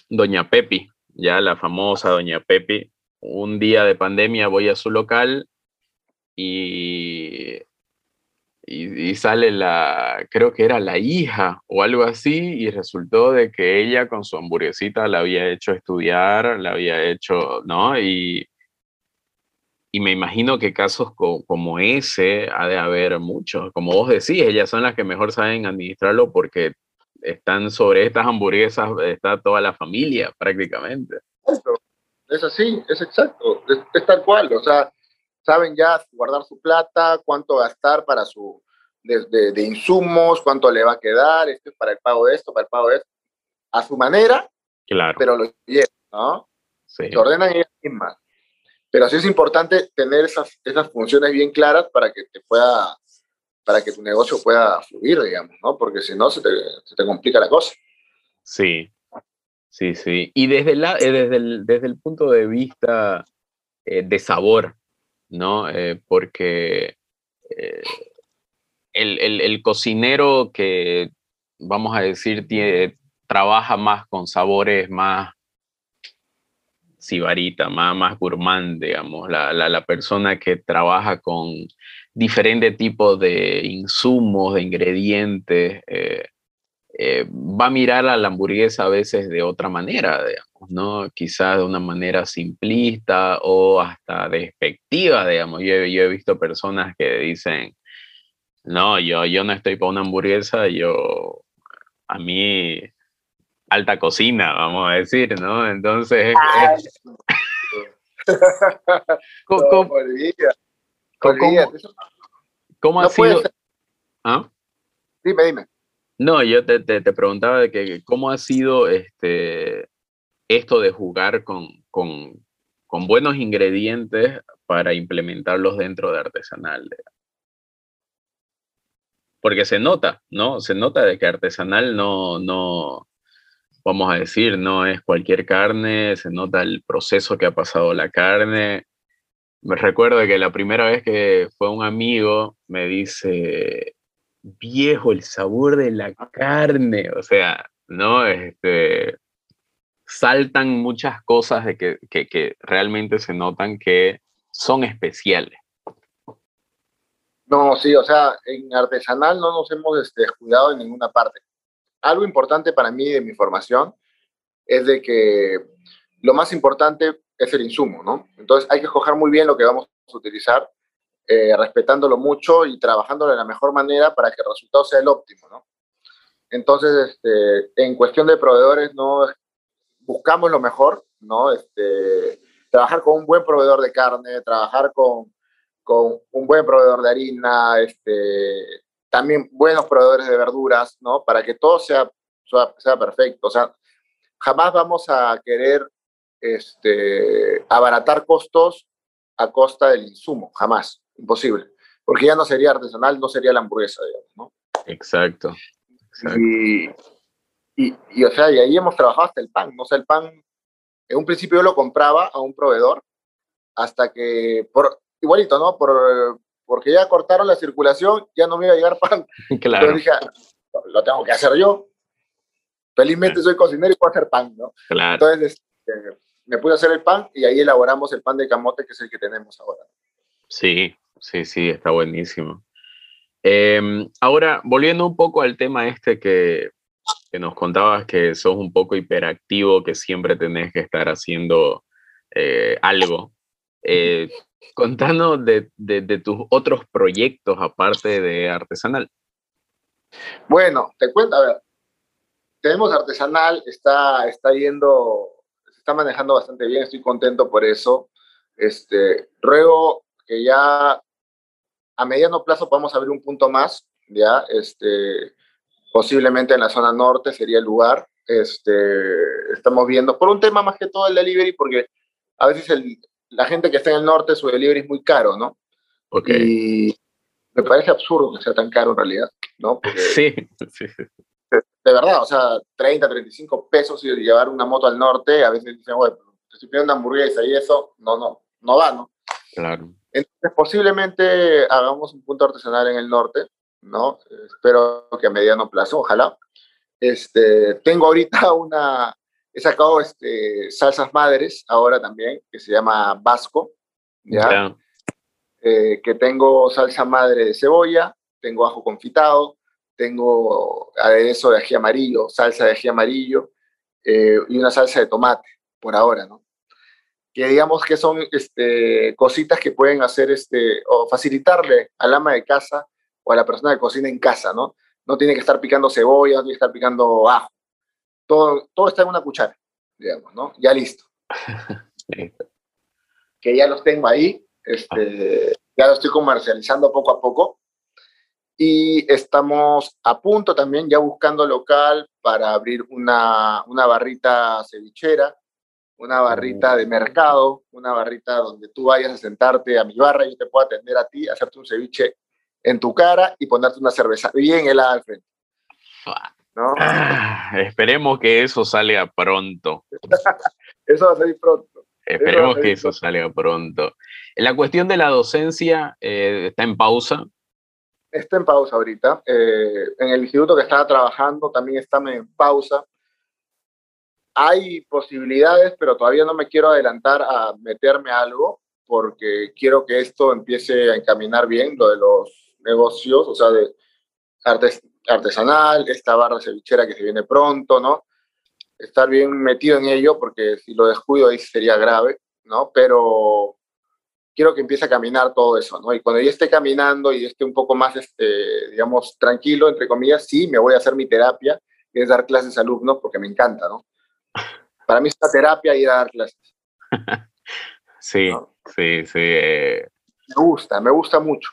Doña Pepi, ya la famosa Doña Pepi. Un día de pandemia voy a su local y, y, sale la, creo que era la hija o algo así, y resultó de que ella con su hamburguesita la había hecho estudiar, la había hecho, ¿no? Y, y me imagino que casos co- como ese ha de haber muchos. Como vos decís, ellas son las que mejor saben administrarlo porque están sobre estas hamburguesas, está toda la familia prácticamente. Es así, es exacto, es tal cual, o sea, saben ya guardar su plata, cuánto gastar para su, de, de- de insumos, cuánto le va a quedar, esto es para el pago de esto, para el pago de esto, a su manera, Claro, pero lo llevan, ¿no? sí. Se ordenan ellas mismas. Pero sí es importante tener esas, esas funciones bien claras para que te pueda, para que tu negocio pueda fluir, digamos, ¿no? Porque si no, se te, se te complica la cosa. Sí, sí, sí. Y desde, la, eh, desde, el, desde el punto de vista eh, de sabor, ¿no? Eh, porque eh, el, el- cocinero que, vamos a decir, trabaja más con sabores más sibarita, más, más digamos, la, la, la persona que trabaja con diferentes tipos de insumos, de ingredientes, eh, eh, va a mirar a la hamburguesa a veces de otra manera, digamos, ¿no? Quizás de una manera simplista o hasta despectiva, digamos. Yo, he- yo he visto personas que dicen, no, yo, yo no estoy para una hamburguesa, yo, a mí, alta cocina, vamos a decir, ¿no? Entonces, es- es- ¿cómo, No, cómo- olvida, cómo- olvídate, eso- cómo ha no sido? ¿Ah? Dime, dime. No, yo te, te, te preguntaba de que cómo ha sido este, esto de jugar con, con, con buenos ingredientes para implementarlos dentro de artesanal. Porque se nota, ¿no? Se nota de que artesanal no, no, vamos a decir, no es cualquier carne, se nota el proceso que ha pasado la carne. Me recuerdo que la primera vez que fue un amigo me dice, viejo, el sabor de la carne, o sea, ¿no? Este, saltan muchas cosas de que, que, que realmente se notan que son especiales. No, sí, o sea, en artesanal no nos hemos este, descuidado en ninguna parte. Algo importante para mí de mi formación es de que lo más importante es el insumo, ¿no? Entonces hay que escoger muy bien lo que vamos a utilizar, eh, respetándolo mucho y trabajándolo de la mejor manera para que el resultado sea el óptimo, ¿no? Entonces, este, en cuestión de proveedores, no buscamos lo mejor, ¿no? Este, trabajar con un buen proveedor de carne, trabajar con con un buen proveedor de harina, este, también buenos proveedores de verduras, ¿no? Para que todo sea, sea, sea perfecto. O sea, jamás vamos a querer este, abaratar costos a costa del insumo, jamás, imposible. Porque ya no sería artesanal, no sería la hamburguesa, digamos, ¿no? Exacto. exacto. Y, y, y, o sea, y ahí hemos trabajado hasta el pan, ¿no? O sea, el pan, en un principio yo lo compraba a un proveedor, hasta que, por, igualito, ¿no? Por, porque ya cortaron la circulación, ya no me iba a llegar pan. Claro. Entonces dije, lo tengo que hacer yo. Felizmente soy cocinero y puedo hacer pan, ¿no? Claro. Entonces, este, me pude hacer el pan y ahí elaboramos el pan de camote, que es el que tenemos ahora. Sí, sí, sí, está buenísimo. Em, ahora, volviendo un poco al tema este que, que, nos contabas que sos un poco hiperactivo, que siempre tenés que estar haciendo eh, algo. Eh, contanos de, de, tus otros proyectos aparte de artesanal. Bueno, te cuento, a ver, tenemos artesanal, está, está yendo, se está manejando bastante bien, estoy contento por eso. Este, ruego que ya a mediano plazo podamos abrir un punto más, ya, este, posiblemente en la zona norte sería el lugar. Este, estamos viendo, por un tema más que todo el delivery, porque a veces el, la gente que está en el norte, su delivery es muy caro, ¿no? Okay. Y me parece absurdo que sea tan caro en realidad, ¿no? Porque, sí, sí, sí. De, de, verdad, o sea, 30, 35 pesos y llevar una moto al norte, a veces dicen, bueno, te estoy pidiendo una hamburguesa y eso, no, no, no va, ¿no? Claro. Entonces, posiblemente hagamos un punto artesanal en el norte, ¿no? Espero que a mediano plazo, ojalá. Este, tengo ahorita una, he sacado este, salsas madres ahora también, que se llama Vasco, ¿ya? Yeah. Eh, que tengo salsa madre de cebolla, tengo ajo confitado, tengo aderezo de ají amarillo, salsa de ají amarillo eh, y una salsa de tomate, por ahora, ¿no? Que digamos que son este, cositas que pueden hacer este, o facilitarle al ama de casa o a la persona que cocina en casa, ¿no? No tiene que estar picando cebolla, no tiene que estar picando ajo. Todo, todo está en una cuchara, digamos, ¿no? Ya listo. que ya los tengo ahí, este, ya lo estoy comercializando poco a poco. Y estamos a punto también ya buscando local para abrir una, una barrita cevichera, una barrita de mercado, una barrita donde tú vayas a sentarte a mi barra y yo te puedo atender a ti, hacerte un ceviche en tu cara y ponerte una cerveza bien helada al frente. ¿No? Ah, esperemos que eso salga pronto. eso va a salir pronto. Esperemos eso que eso salga pronto. La cuestión de la docencia eh, está en pausa. Está en pausa ahorita. Eh, en el instituto que estaba trabajando también está en pausa. Hay posibilidades, pero todavía no me quiero adelantar a meterme a algo porque quiero que esto empiece a encaminar bien, lo de los negocios, o sea, de artes, artesanal, esta barra cevichera que se viene pronto, ¿no? Estar bien metido en ello, porque si lo descuido ahí sería grave, ¿no? Pero quiero que empiece a caminar todo eso, ¿no? Y cuando ya esté caminando y esté un poco más, este, digamos, tranquilo, entre comillas, sí, me voy a hacer mi terapia, que es dar clases a alumnos, porque me encanta, ¿no? Para mí es terapia ir a dar clases. sí, ¿no? sí, sí. Eh... Me gusta, me gusta mucho.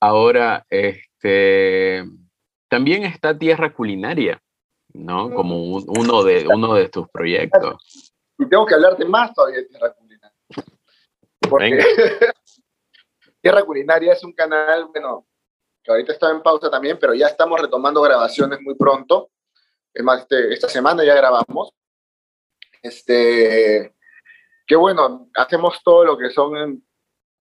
Ahora, este, también está Tierra Culinaria, ¿no? Como un, uno, de, uno de tus proyectos. Y tengo que hablarte más todavía de Tierra Culinaria. Porque Tierra Culinaria es un canal, bueno, que ahorita está en pausa también, pero ya estamos retomando grabaciones muy pronto. Es más, este, esta semana ya grabamos. Este, que bueno, hacemos todo lo que son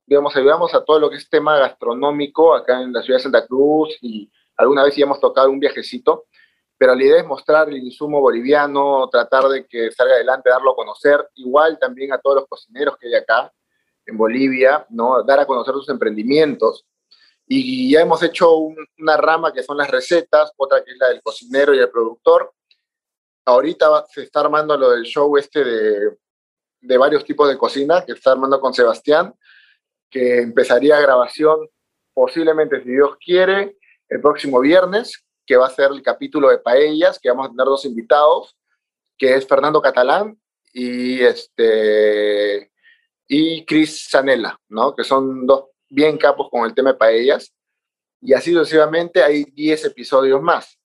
digamos, ayudamos a todo lo que es tema gastronómico acá en la ciudad de Santa Cruz y alguna vez ya hemos tocado un viajecito, pero la idea es mostrar el insumo boliviano, tratar de que salga adelante, darlo a conocer, igual también a todos los cocineros que hay acá en Bolivia, ¿no? Dar a conocer sus emprendimientos. Y ya hemos hecho un, una rama que son las recetas, otra que es la del cocinero y el productor. Ahorita se está armando lo del show este de, de varios tipos de cocina que está armando con Sebastián que empezaría grabación posiblemente, si Dios quiere, el próximo viernes, que va a ser el capítulo de Paellas, que vamos a tener dos invitados, que es Fernando Catalán y, este, y Chris Sanela, ¿no? que son dos bien capos con el tema de Paellas. Y así sucesivamente hay 10 episodios más.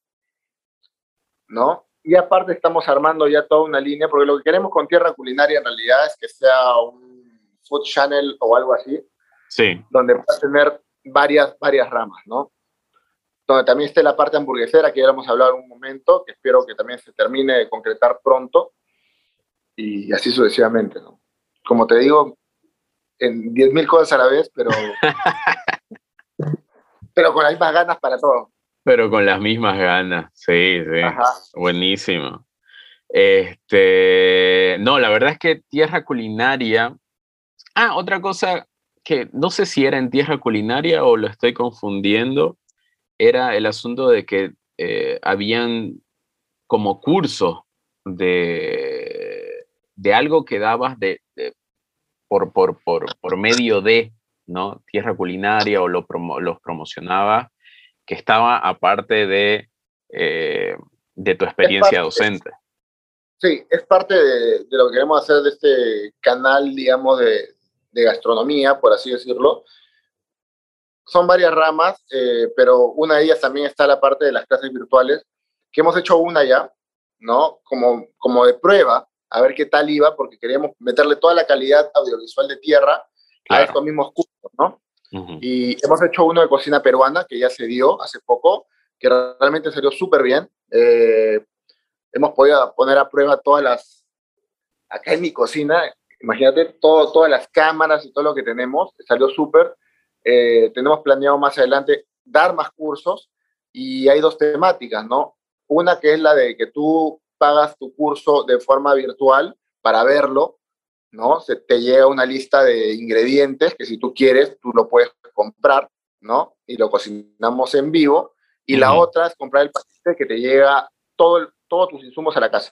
¿no? Y aparte estamos armando ya toda una línea, porque lo que queremos con Tierra Culinaria en realidad es que sea un food channel o algo así, Sí. donde va a tener varias, varias ramas, ¿no? Donde también esté la parte hamburguesera, que ya hemos hablado en un momento, que espero que también se termine de concretar pronto, y así sucesivamente, ¿no? Como te digo, en 10.000 cosas a la vez, pero, pero con las mismas ganas para todo. Pero con las mismas ganas, sí, sí. Buenísimo. Este, no, la verdad es que tierra culinaria. Ah, otra cosa que no sé si era en tierra culinaria o lo estoy confundiendo, era el asunto de que eh, habían como cursos de, de algo que dabas de, por, por, por, por, medio de ¿no? tierra culinaria o lo los promocionaba, que estaba aparte de, eh, de tu experiencia docente. Sí, es parte de, de, lo que queremos hacer de este canal, digamos, de, de gastronomía, por así decirlo. Son varias ramas, eh, pero una de ellas también está la parte de las clases virtuales, que hemos hecho una ya, ¿no? Como, como de prueba, a ver qué tal iba, porque queríamos meterle toda la calidad audiovisual de tierra a estos mismos cursos, ¿no? Y hemos hecho uno de cocina peruana, que ya se dio hace poco, que realmente salió súper bien. Eh, hemos podido poner a prueba todas las, acá en mi cocina, imagínate todo, todas las cámaras y todo lo que tenemos, salió súper. Eh, tenemos planeado más adelante dar más cursos y hay dos temáticas, ¿no? Una que es la de que tú pagas tu curso de forma virtual para verlo, ¿no? Se te llega una lista de ingredientes que si tú quieres, tú lo puedes comprar, ¿no? Y lo cocinamos en vivo. Y la otra es comprar el paquete que te llega todo, todos tus insumos a la casa.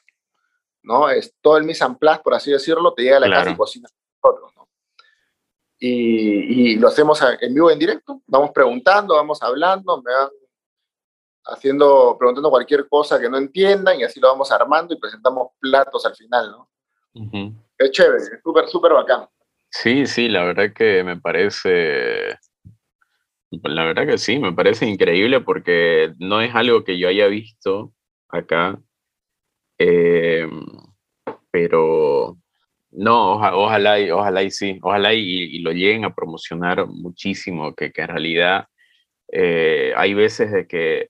¿no? Es todo el mise en place, por así decirlo, te llega a la casa y cocinas nosotros, ¿no? Y, y, lo hacemos en vivo, en directo, vamos preguntando, vamos hablando, me van haciendo, preguntando cualquier cosa que no entiendan y así lo vamos armando y presentamos platos al final, ¿no? Es chévere, es súper, súper bacán. Sí, sí, la verdad que me parece, la verdad que sí, me parece increíble porque no es algo que yo haya visto acá eh, pero no, ojalá, y, ojalá y sí, ojalá y, lo lleguen a promocionar muchísimo, que, que en realidad eh, hay veces de que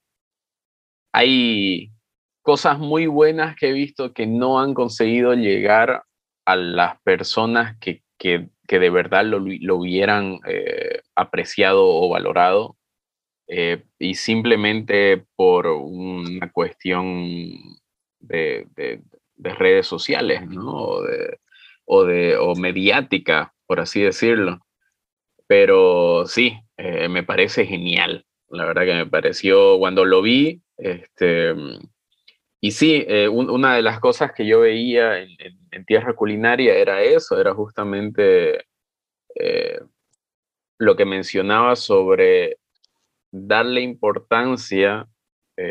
hay cosas muy buenas que he visto que no han conseguido llegar a las personas que, que, que de verdad lo, lo hubieran eh, apreciado o valorado. y simplemente por una cuestión de, redes sociales, ¿no? O de, o de o mediática, por así decirlo. Pero sí, eh, me parece genial. La verdad que me pareció cuando lo vi, este, y sí, eh, una de las cosas que yo veía en, Tierra Culinaria era eso, era justamente eh, lo que mencionaba sobre darle importancia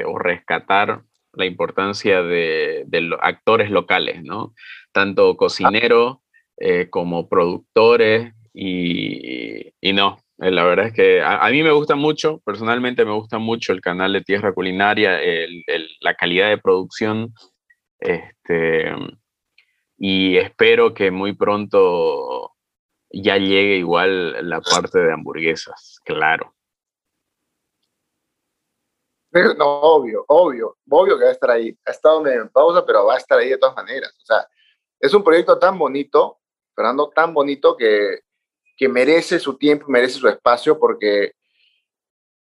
o rescatar la importancia de, los actores locales, ¿no? Tanto cocineros eh, como productores y, no, eh, la verdad es que a, mí me gusta mucho, personalmente me gusta mucho el canal de Tierra Culinaria, la calidad de producción, este, y espero que muy pronto ya llegue igual la parte de hamburguesas, claro. No, obvio, obvio, obvio que va a estar ahí. Ha estado en pausa, pero va a estar ahí de todas maneras. O sea, es un proyecto tan bonito, Fernando, tan bonito que, que merece su tiempo, merece su espacio porque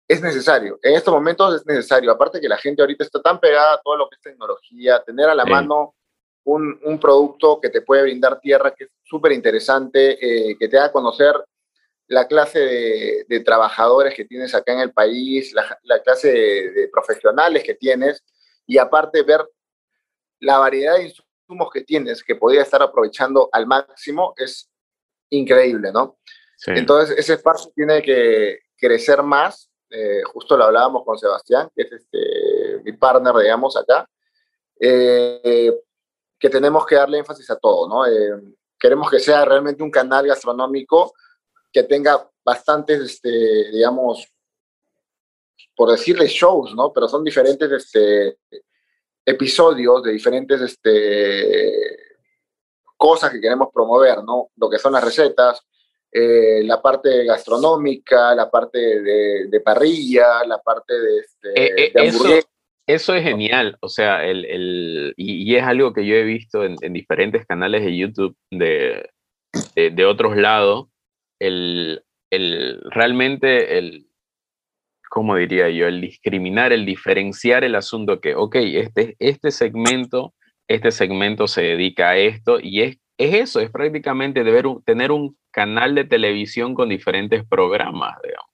es necesario. En estos momentos es necesario. Aparte que la gente ahorita está tan pegada a todo lo que es tecnología, tener a la mano un, un, producto que te puede brindar tierra, que es súper interesante, eh, que te haga conocer la clase de, trabajadores que tienes acá en el país, la, clase de, profesionales que tienes y aparte ver la variedad de insumos que tienes que podría estar aprovechando al máximo es increíble, ¿no? Entonces ese espacio tiene que crecer más, eh, justo lo hablábamos con Sebastián, que es este, mi partner, digamos, acá, eh, que tenemos que darle énfasis a todo, ¿no? Eh, queremos que sea realmente un canal gastronómico que tenga bastantes, este, digamos, por decirle shows, ¿no? Pero son diferentes este, episodios de diferentes este, cosas que queremos promover, ¿no? Lo que son las recetas, eh, la parte gastronómica, la parte de, parrilla, la parte de, este, eh, eh, Eso, es genial, o sea, el, el y, es algo que yo he visto en, diferentes canales de YouTube de, de otros lados, el, el, realmente el, ¿cómo diría yo? El discriminar, el diferenciar el asunto que, ok, este, este segmento, este segmento se dedica a esto y es, es eso, es prácticamente deber tener un canal de televisión con diferentes programas, digamos.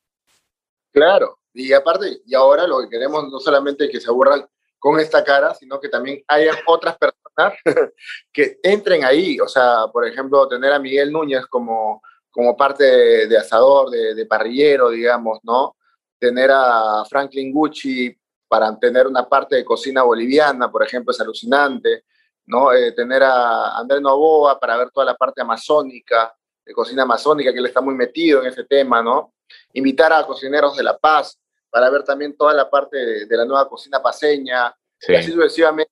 Claro, y aparte, y ahora lo que queremos no solamente que se aburran con esta cara, sino que también haya otras personas que entren ahí. O sea, por ejemplo, tener a Miguel Núñez como, como parte de, asador, de, parrillero, digamos, ¿no? Tener a Franklin Gucci para tener una parte de cocina boliviana, por ejemplo, es alucinante, ¿no? Eh, tener a Andrés Novoa para ver toda la parte amazónica, de cocina amazónica, que él está muy metido en ese tema, ¿no? Invitar a cocineros de La Paz para ver también toda la parte de, la nueva cocina paseña, y así sucesivamente.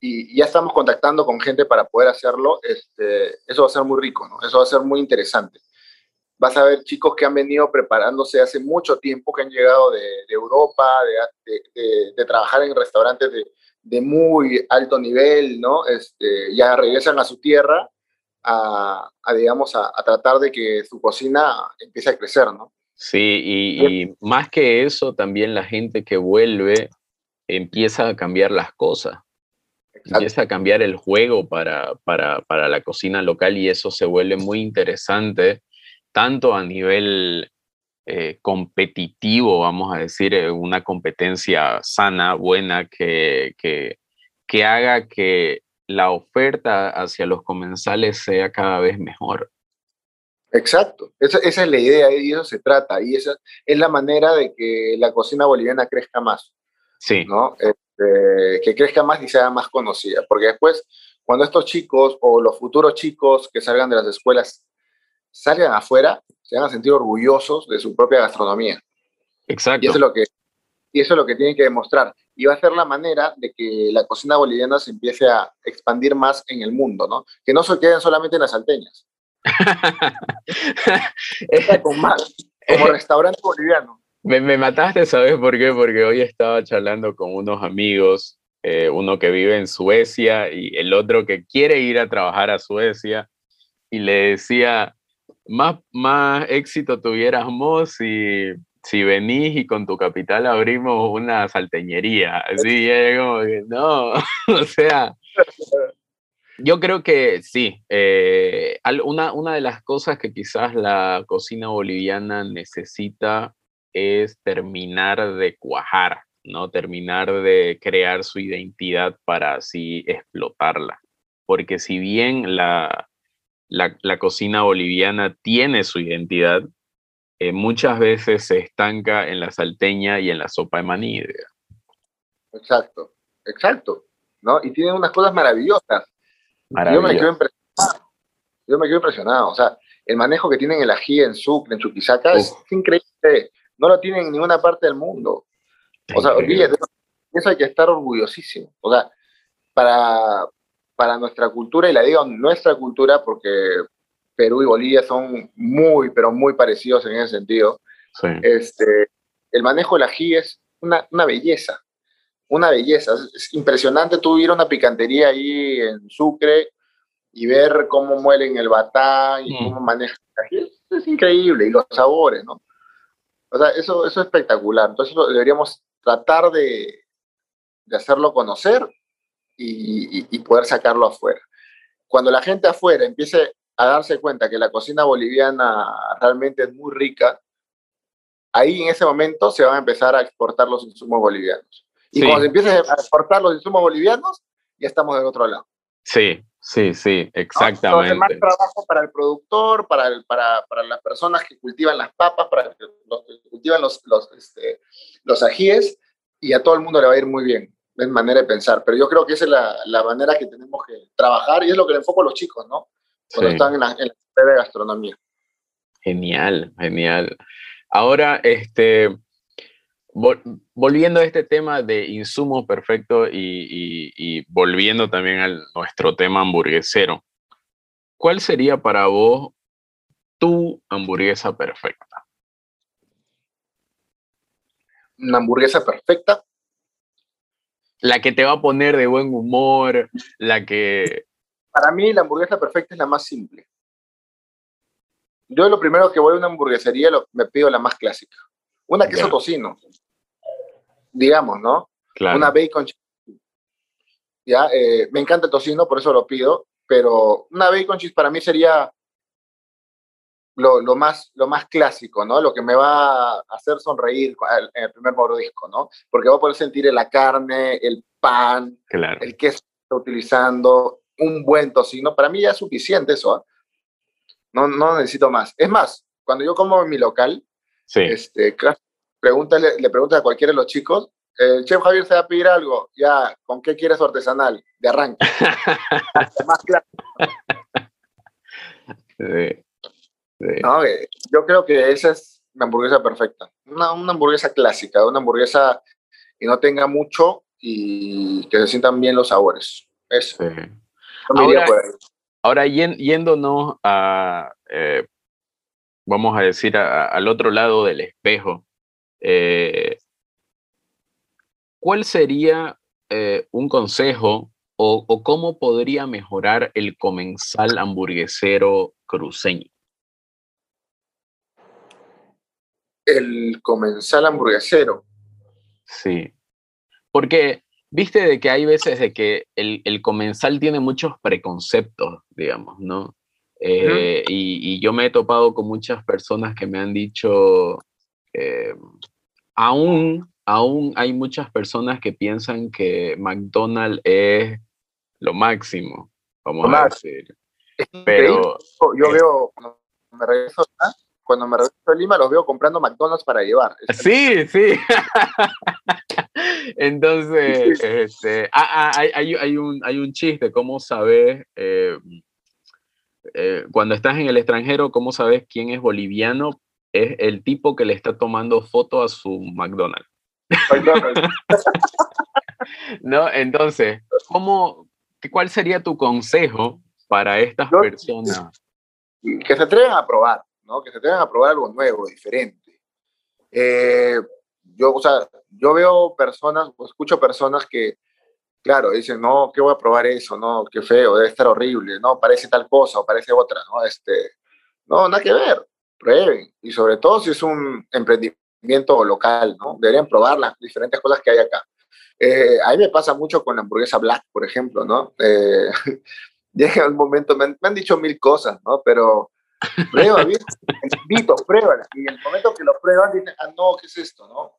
Y, ya estamos contactando con gente para poder hacerlo. Este, eso va a ser muy rico, ¿no? Eso va a ser muy interesante. Vas a ver chicos que han venido preparándose hace mucho tiempo, que han llegado de, Europa, de, de, trabajar en restaurantes de, muy alto nivel, ¿no? Este, ya regresan a su tierra a, digamos, a, tratar de que su cocina empiece a crecer, ¿no? Sí, y, más que eso, también la gente que vuelve empieza a cambiar las cosas. Empieza a cambiar el juego para, para, la cocina local y eso se vuelve muy interesante, tanto a nivel eh, competitivo, vamos a decir, eh, una competencia sana, buena, que, que, que haga que la oferta hacia los comensales sea cada vez mejor. Exacto, esa, es la idea y eso se trata, y esa es la manera de que la cocina boliviana crezca más. Sí. ¿no? Este, que crezca más y sea más conocida, porque después, cuando estos chicos o los futuros chicos que salgan de las escuelas salgan afuera, se van a sentir orgullosos de su propia gastronomía. Exacto. Y eso es lo que, y eso es lo que tienen que demostrar y va a ser la manera de que la cocina boliviana se empiece a expandir más en el mundo, ¿no? Que no se queden solamente en las salteñas. con más, como restaurante boliviano. Me, me, mataste, ¿sabes por qué? Porque hoy estaba charlando con unos amigos, eh, uno que vive en Suecia y el otro que quiere ir a trabajar a Suecia, y le decía, más, más éxito tuviéramos si si venís y con tu capital abrimos una salteñería, así como que no, o sea, yo creo que sí, eh, una, una de las cosas que quizás la cocina boliviana necesita es terminar de cuajar, ¿no? Terminar de crear su identidad para así explotarla. Porque si bien la, la, la cocina boliviana tiene su identidad, eh, muchas veces se estanca en la salteña y en la sopa de maní. Exacto, exacto. ¿no? Y tienen unas cosas maravillosas. Yo me quedo impresionado. Yo me quedo impresionado. O sea, el manejo que tienen el ají en Sucre, en Chuquisaca, es increíble. No lo tienen en ninguna parte del mundo. O sea, olvídate, eso hay que estar orgullosísimo. O sea, para, para nuestra cultura, y la digo nuestra cultura porque Perú y Bolivia son muy, pero muy parecidos en ese sentido. Este, el manejo del ají es una, una, belleza, una belleza. Es impresionante tú ir a una picantería ahí en Sucre y ver cómo muelen el batá y mm. cómo manejan el ají. Es, increíble, y los sabores, ¿no? O sea, eso, eso es espectacular. Entonces deberíamos tratar de, de hacerlo conocer y, y, poder sacarlo afuera. Cuando la gente afuera empiece a darse cuenta que la cocina boliviana realmente es muy rica, ahí en ese momento se van a empezar a exportar los insumos bolivianos. Y cuando se empiecen a exportar los insumos bolivianos, ya estamos del otro lado. Sí, sí, sí, exactamente. Entonces, más trabajo para el productor, para, el, para, para, las personas que cultivan las papas, para los que cultivan los, los, este, los ajíes, y a todo el mundo le va a ir muy bien. Es manera de pensar. Pero yo creo que esa es la, la manera que tenemos que trabajar y es lo que le enfoco a los chicos, ¿no? cuando están en la, en de gastronomía. Genial, genial. Ahora, este, volviendo a este tema de insumo perfecto y, volviendo también a nuestro tema hamburguesero, ¿cuál sería para vos tu hamburguesa perfecta? Una hamburguesa perfecta. La que te va a poner de buen humor, la que para mí la hamburguesa perfecta es la más simple. Yo lo primero que voy a una hamburguesería me pido la más clásica. Una queso tocino, digamos, ¿no? Claro. Una bacon. Ya, eh, me encanta el tocino, por eso lo pido, pero una bacon cheese para mí sería lo, lo, más, lo más clásico, ¿no? Lo que me va a hacer sonreír en el primer mordisco, ¿no? Porque voy a poder sentir la carne, el pan, claro. el queso que está utilizando, un buen tocino. Para mí ya es suficiente eso, ¿eh? no, no necesito más. Es más, cuando yo como en mi local, sí. este, pregúntale, le preguntas a cualquiera de los chicos, el chef Javier se va a pedir algo, ya, ¿con qué quieres artesanal? De arranque. más claro. Sí. No, eh, yo creo que esa es la hamburguesa perfecta. Una, una, hamburguesa clásica, una hamburguesa que no tenga mucho y que se sientan bien los sabores. Eso. Sí. Ahora, ahora, yéndonos a, eh, vamos a decir, a, al otro lado del espejo, eh, ¿cuál sería eh, un consejo o, o cómo podría mejorar el comensal hamburguesero cruceño? El comensal hamburguesero. Sí, porque viste de que hay veces de que el, el comensal tiene muchos preconceptos, digamos, ¿no? Eh, uh -huh. y, y, yo me he topado con muchas personas que me han dicho, eh, aún, aún hay muchas personas que piensan que McDonald's es lo máximo, vamos a decir. Pero yo veo, me regreso, ¿ah? Cuando me regreso a Lima los veo comprando McDonald's para llevar. Sí, sí. Entonces. Este, ah, ah, hay, hay, un, hay un chiste, ¿cómo sabes? Eh, eh, cuando estás en el extranjero, ¿cómo sabes quién es boliviano? Es el tipo que le está tomando foto a su McDonald's. ¿No? Entonces, ¿cómo, ¿cuál sería tu consejo para estas Yo, personas? Que se atrevan a probar ¿no? Que se tengan a probar algo nuevo, diferente. Eh, yo, o sea, yo veo personas, o escucho personas que, claro, dicen, no, ¿qué voy a probar eso? No, qué feo, debe estar horrible, no, parece tal cosa o parece otra, ¿no? Este, no, nada que ver, prueben. Y sobre todo si es un emprendimiento local, ¿no? Deberían probar las diferentes cosas que hay acá. Eh, a mí me pasa mucho con la hamburguesa black, por ejemplo, ¿no? Eh, llega un momento, me han, me han dicho mil cosas, ¿no? Pero prueba, bien, invito, pruébala. Y en el momento que lo prueban, dicen, ah, no, ¿qué es esto, no?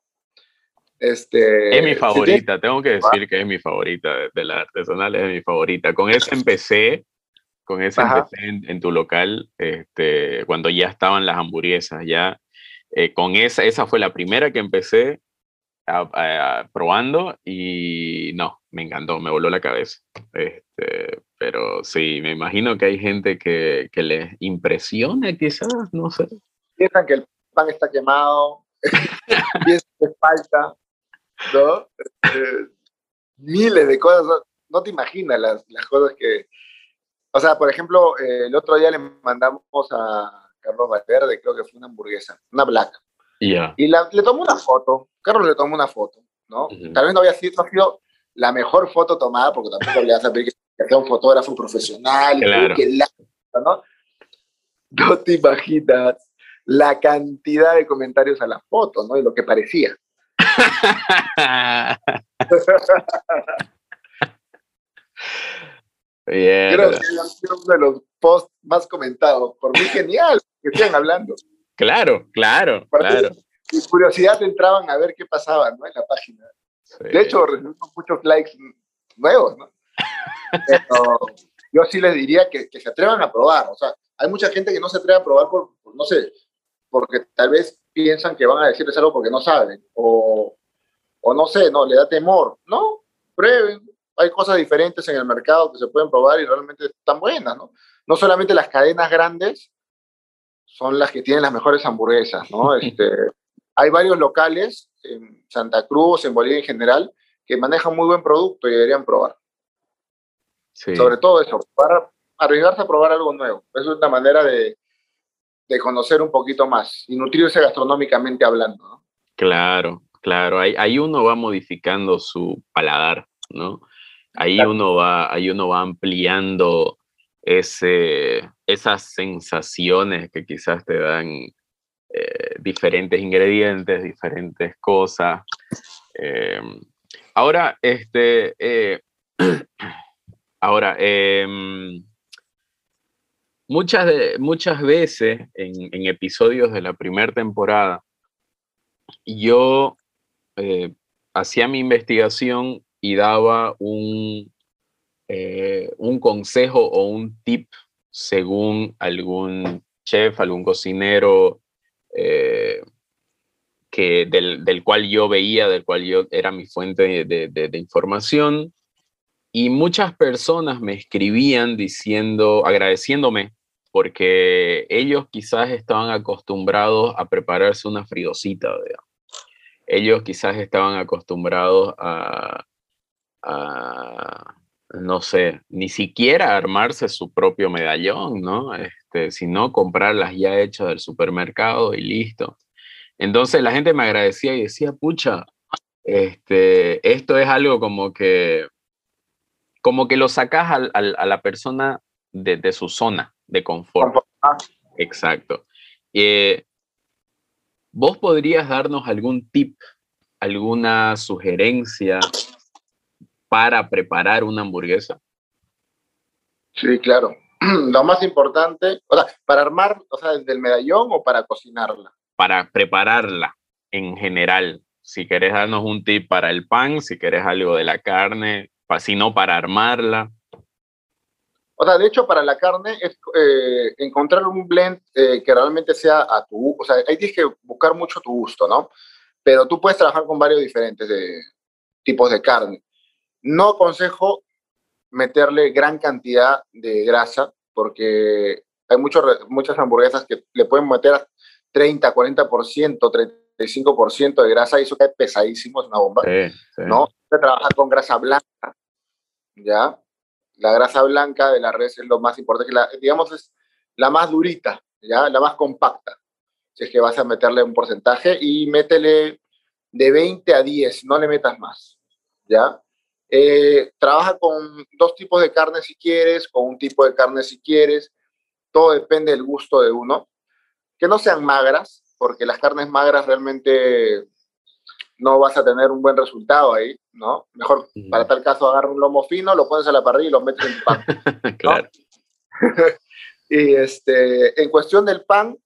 Este, es mi favorita, tengo que decir que es mi favorita de la artesanal, es mi favorita. Con ese empecé, con ese Ajá. empecé en, en, tu local, este, cuando ya estaban las hamburguesas, ya eh, con esa, esa fue la primera que empecé a, a, a, probando y no, me encantó, me voló la cabeza. Este, pero sí, me imagino que hay gente que, que les impresiona quizás, no sé. Piensan que el pan está quemado, piensan que falta, ¿no? Eh, miles de cosas, no te imaginas las, las, cosas que... O sea, por ejemplo, eh, el otro día le mandamos a Carlos Valverde, creo que fue una hamburguesa, una black. Yeah. Y la, le tomó una foto, Carlos le tomó una foto, ¿no? Uh -huh. Tal vez no había sido, no ha sido la mejor foto tomada, porque tampoco le vas a pedir que sea un fotógrafo profesional, claro. que la, ¿no? No te imaginas la cantidad de comentarios a la foto, ¿no? Y lo que parecía. yeah. Creo que es uno de los posts más comentados. Por mí, genial que estén hablando. Claro, claro, claro. Mi curiosidad entraban a ver qué pasaba ¿no? en la página. Sí. De hecho, recibimos muchos likes nuevos, ¿no? Pero yo sí les diría que, que, se atrevan a probar. O sea, hay mucha gente que no se atreve a probar por, por, no sé, porque tal vez piensan que van a decirles algo porque no saben. O, o no sé, no, le da temor. No, prueben. Hay cosas diferentes en el mercado que se pueden probar y realmente están buenas, ¿no? No solamente las cadenas grandes son las que tienen las mejores hamburguesas, ¿no? Este, hay varios locales en Santa Cruz, en Bolivia en general, que manejan muy buen producto y deberían probar. Sí. Sobre todo eso, para arriesgarse a probar algo nuevo. Es una manera de, de conocer un poquito más y nutrirse gastronómicamente hablando. ¿no? Claro, claro. Ahí, ahí, uno va modificando su paladar, ¿no? Ahí, claro. uno, va, ahí uno va ampliando ese, esas sensaciones que quizás te dan eh, diferentes ingredientes, diferentes cosas. ahora, este, ahora, em, muchas, muchas veces en, episodios de la primera temporada, yo hacía mi investigación y daba un, eh, un consejo o un tip según algún chef, algún cocinero eh, que del, cual yo veía, del cual yo era mi fuente de, información. Y muchas personas me escribían diciendo, agradeciéndome, porque ellos quizás estaban acostumbrados a prepararse una fridosita, ellos quizás estaban acostumbrados a, no sé, ni siquiera armarse su propio medallón, ¿no? Este, sino comprarlas ya hechas del supermercado y listo. Entonces la gente me agradecía y decía, pucha, este, esto es algo como que, como que lo sacas a la persona de, su zona de confort. Exacto. Eh, ¿Vos podrías darnos algún tip, alguna sugerencia para preparar una hamburguesa? Sí, claro. Lo más importante, o sea, para armar, o sea, desde el medallón o para cocinarla. Para prepararla en general. Si querés darnos un tip para el pan, si querés algo de la carne, si no para armarla. O sea, de hecho, para la carne es eh, encontrar un blend eh, que realmente sea a tu, o sea, ahí tienes que buscar mucho tu gusto, ¿no? Pero tú puedes trabajar con varios diferentes de, tipos de carne. No aconsejo meterle gran cantidad de grasa porque hay muchos, muchas hamburguesas que le pueden meter 30, 40%, 35% de grasa y eso cae pesadísimo, es una bomba. ¿no? Se trabaja con grasa blanca, ¿ya? la grasa blanca de la res es lo más importante, que la, digamos es la más durita, ¿ya? la más compacta. Si es que vas a meterle un porcentaje y métele de 20 a 10, no le metas más. ¿ya? Eh, trabaja con dos tipos de carne si quieres, con un tipo de carne si quieres. Todo depende del gusto de uno. Que no sean magras, porque las carnes magras realmente no vas a tener un buen resultado ahí, ¿no? Mejor, para tal caso, agarra un lomo fino, lo pones a la parrilla y lo metes en pan. claro. y este, en cuestión del pan,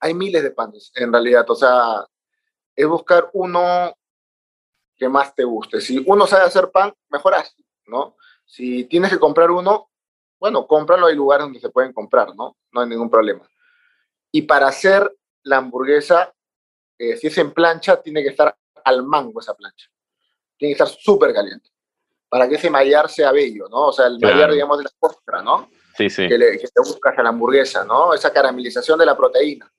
hay miles de panes, en realidad. O sea, es buscar uno que más te guste. Si uno sabe hacer pan, mejor ¿no? Si tienes que comprar uno, bueno, cómpralo, hay lugares donde se pueden comprar, ¿no? No hay ningún problema. Y para hacer la hamburguesa, eh, si es en plancha, tiene que estar al mango esa plancha. Tiene que estar súper caliente. Para que ese mallar sea bello, ¿no? O sea, el mallar, digamos, de la costra, ¿no? Sí, sí. Que, le, que te buscas a la hamburguesa, ¿no? Esa caramelización de la proteína.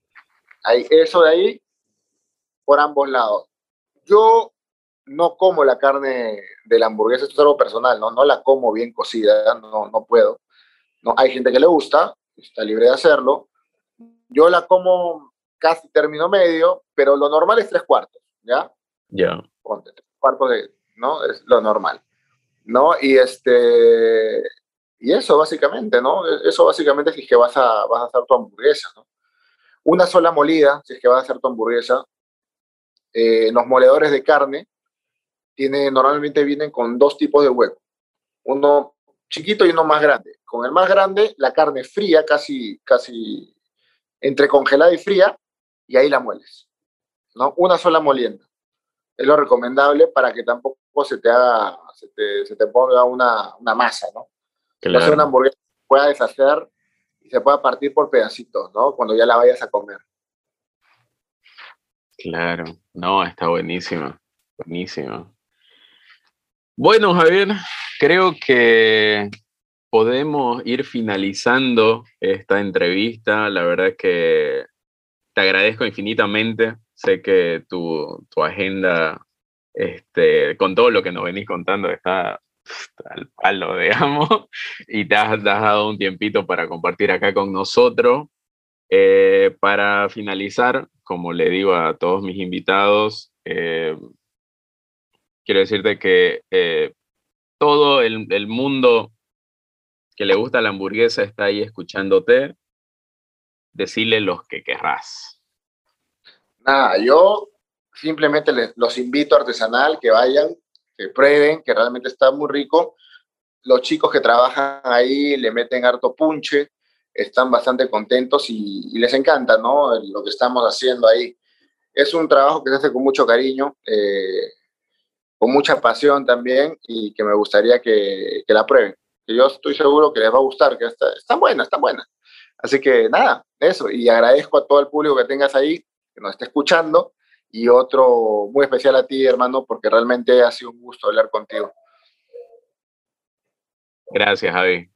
Ahí, eso de ahí, por ambos lados. Yo no como la carne de la hamburguesa, esto es algo personal, ¿no? No la como bien cocida, no, no puedo. No, hay gente que le gusta, está libre de hacerlo. Yo la como casi término medio, pero lo normal es tres cuartos, ¿ya? Ya. Ponte, tres cuartos de, ¿no? Es lo normal, ¿no? Y este, y eso básicamente, ¿no? Eso básicamente si es que vas a, vas a hacer tu hamburguesa, ¿no? Una sola molida, si es que vas a hacer tu hamburguesa, eh, los moledores de carne, tiene, normalmente vienen con dos tipos de hueco, uno chiquito y uno más grande. Con el más grande, la carne fría, casi, casi entre congelada y fría, y ahí la mueles. ¿no? Una sola molienda. Es lo recomendable para que tampoco se te haga, se te, se te ponga una, una, masa, ¿no? Claro. una hamburguesa pueda deshacer y se pueda partir por pedacitos, ¿no? Cuando ya la vayas a comer. Claro, no, está buenísimo, buenísimo. Bueno, Javier, creo que podemos ir finalizando esta entrevista. La verdad es que te agradezco infinitamente. Sé que tu, tu agenda, este, con todo lo que nos venís contando, está al palo, digamos, y te has, dado un tiempito para compartir acá con nosotros. Eh, para finalizar, como le digo a todos mis invitados, eh, quiero decirte que eh, todo el, el, mundo que le gusta la hamburguesa está ahí escuchándote decirle los que querrás. Nada, yo simplemente les, los invito a artesanal, que vayan, que prueben, que realmente está muy rico. Los chicos que trabajan ahí le meten harto punche, están bastante contentos y, les encanta, ¿no? Lo que estamos haciendo ahí. Es un trabajo que se hace con mucho cariño, eh, con mucha pasión también y que me gustaría que, que, la prueben. Que yo estoy seguro que les va a gustar, que está, están buenas, están buenas. Así que nada, eso. Y agradezco a todo el público que tengas ahí, que nos esté escuchando. Y otro muy especial a ti, hermano, porque realmente ha sido un gusto hablar contigo. Gracias, Javi.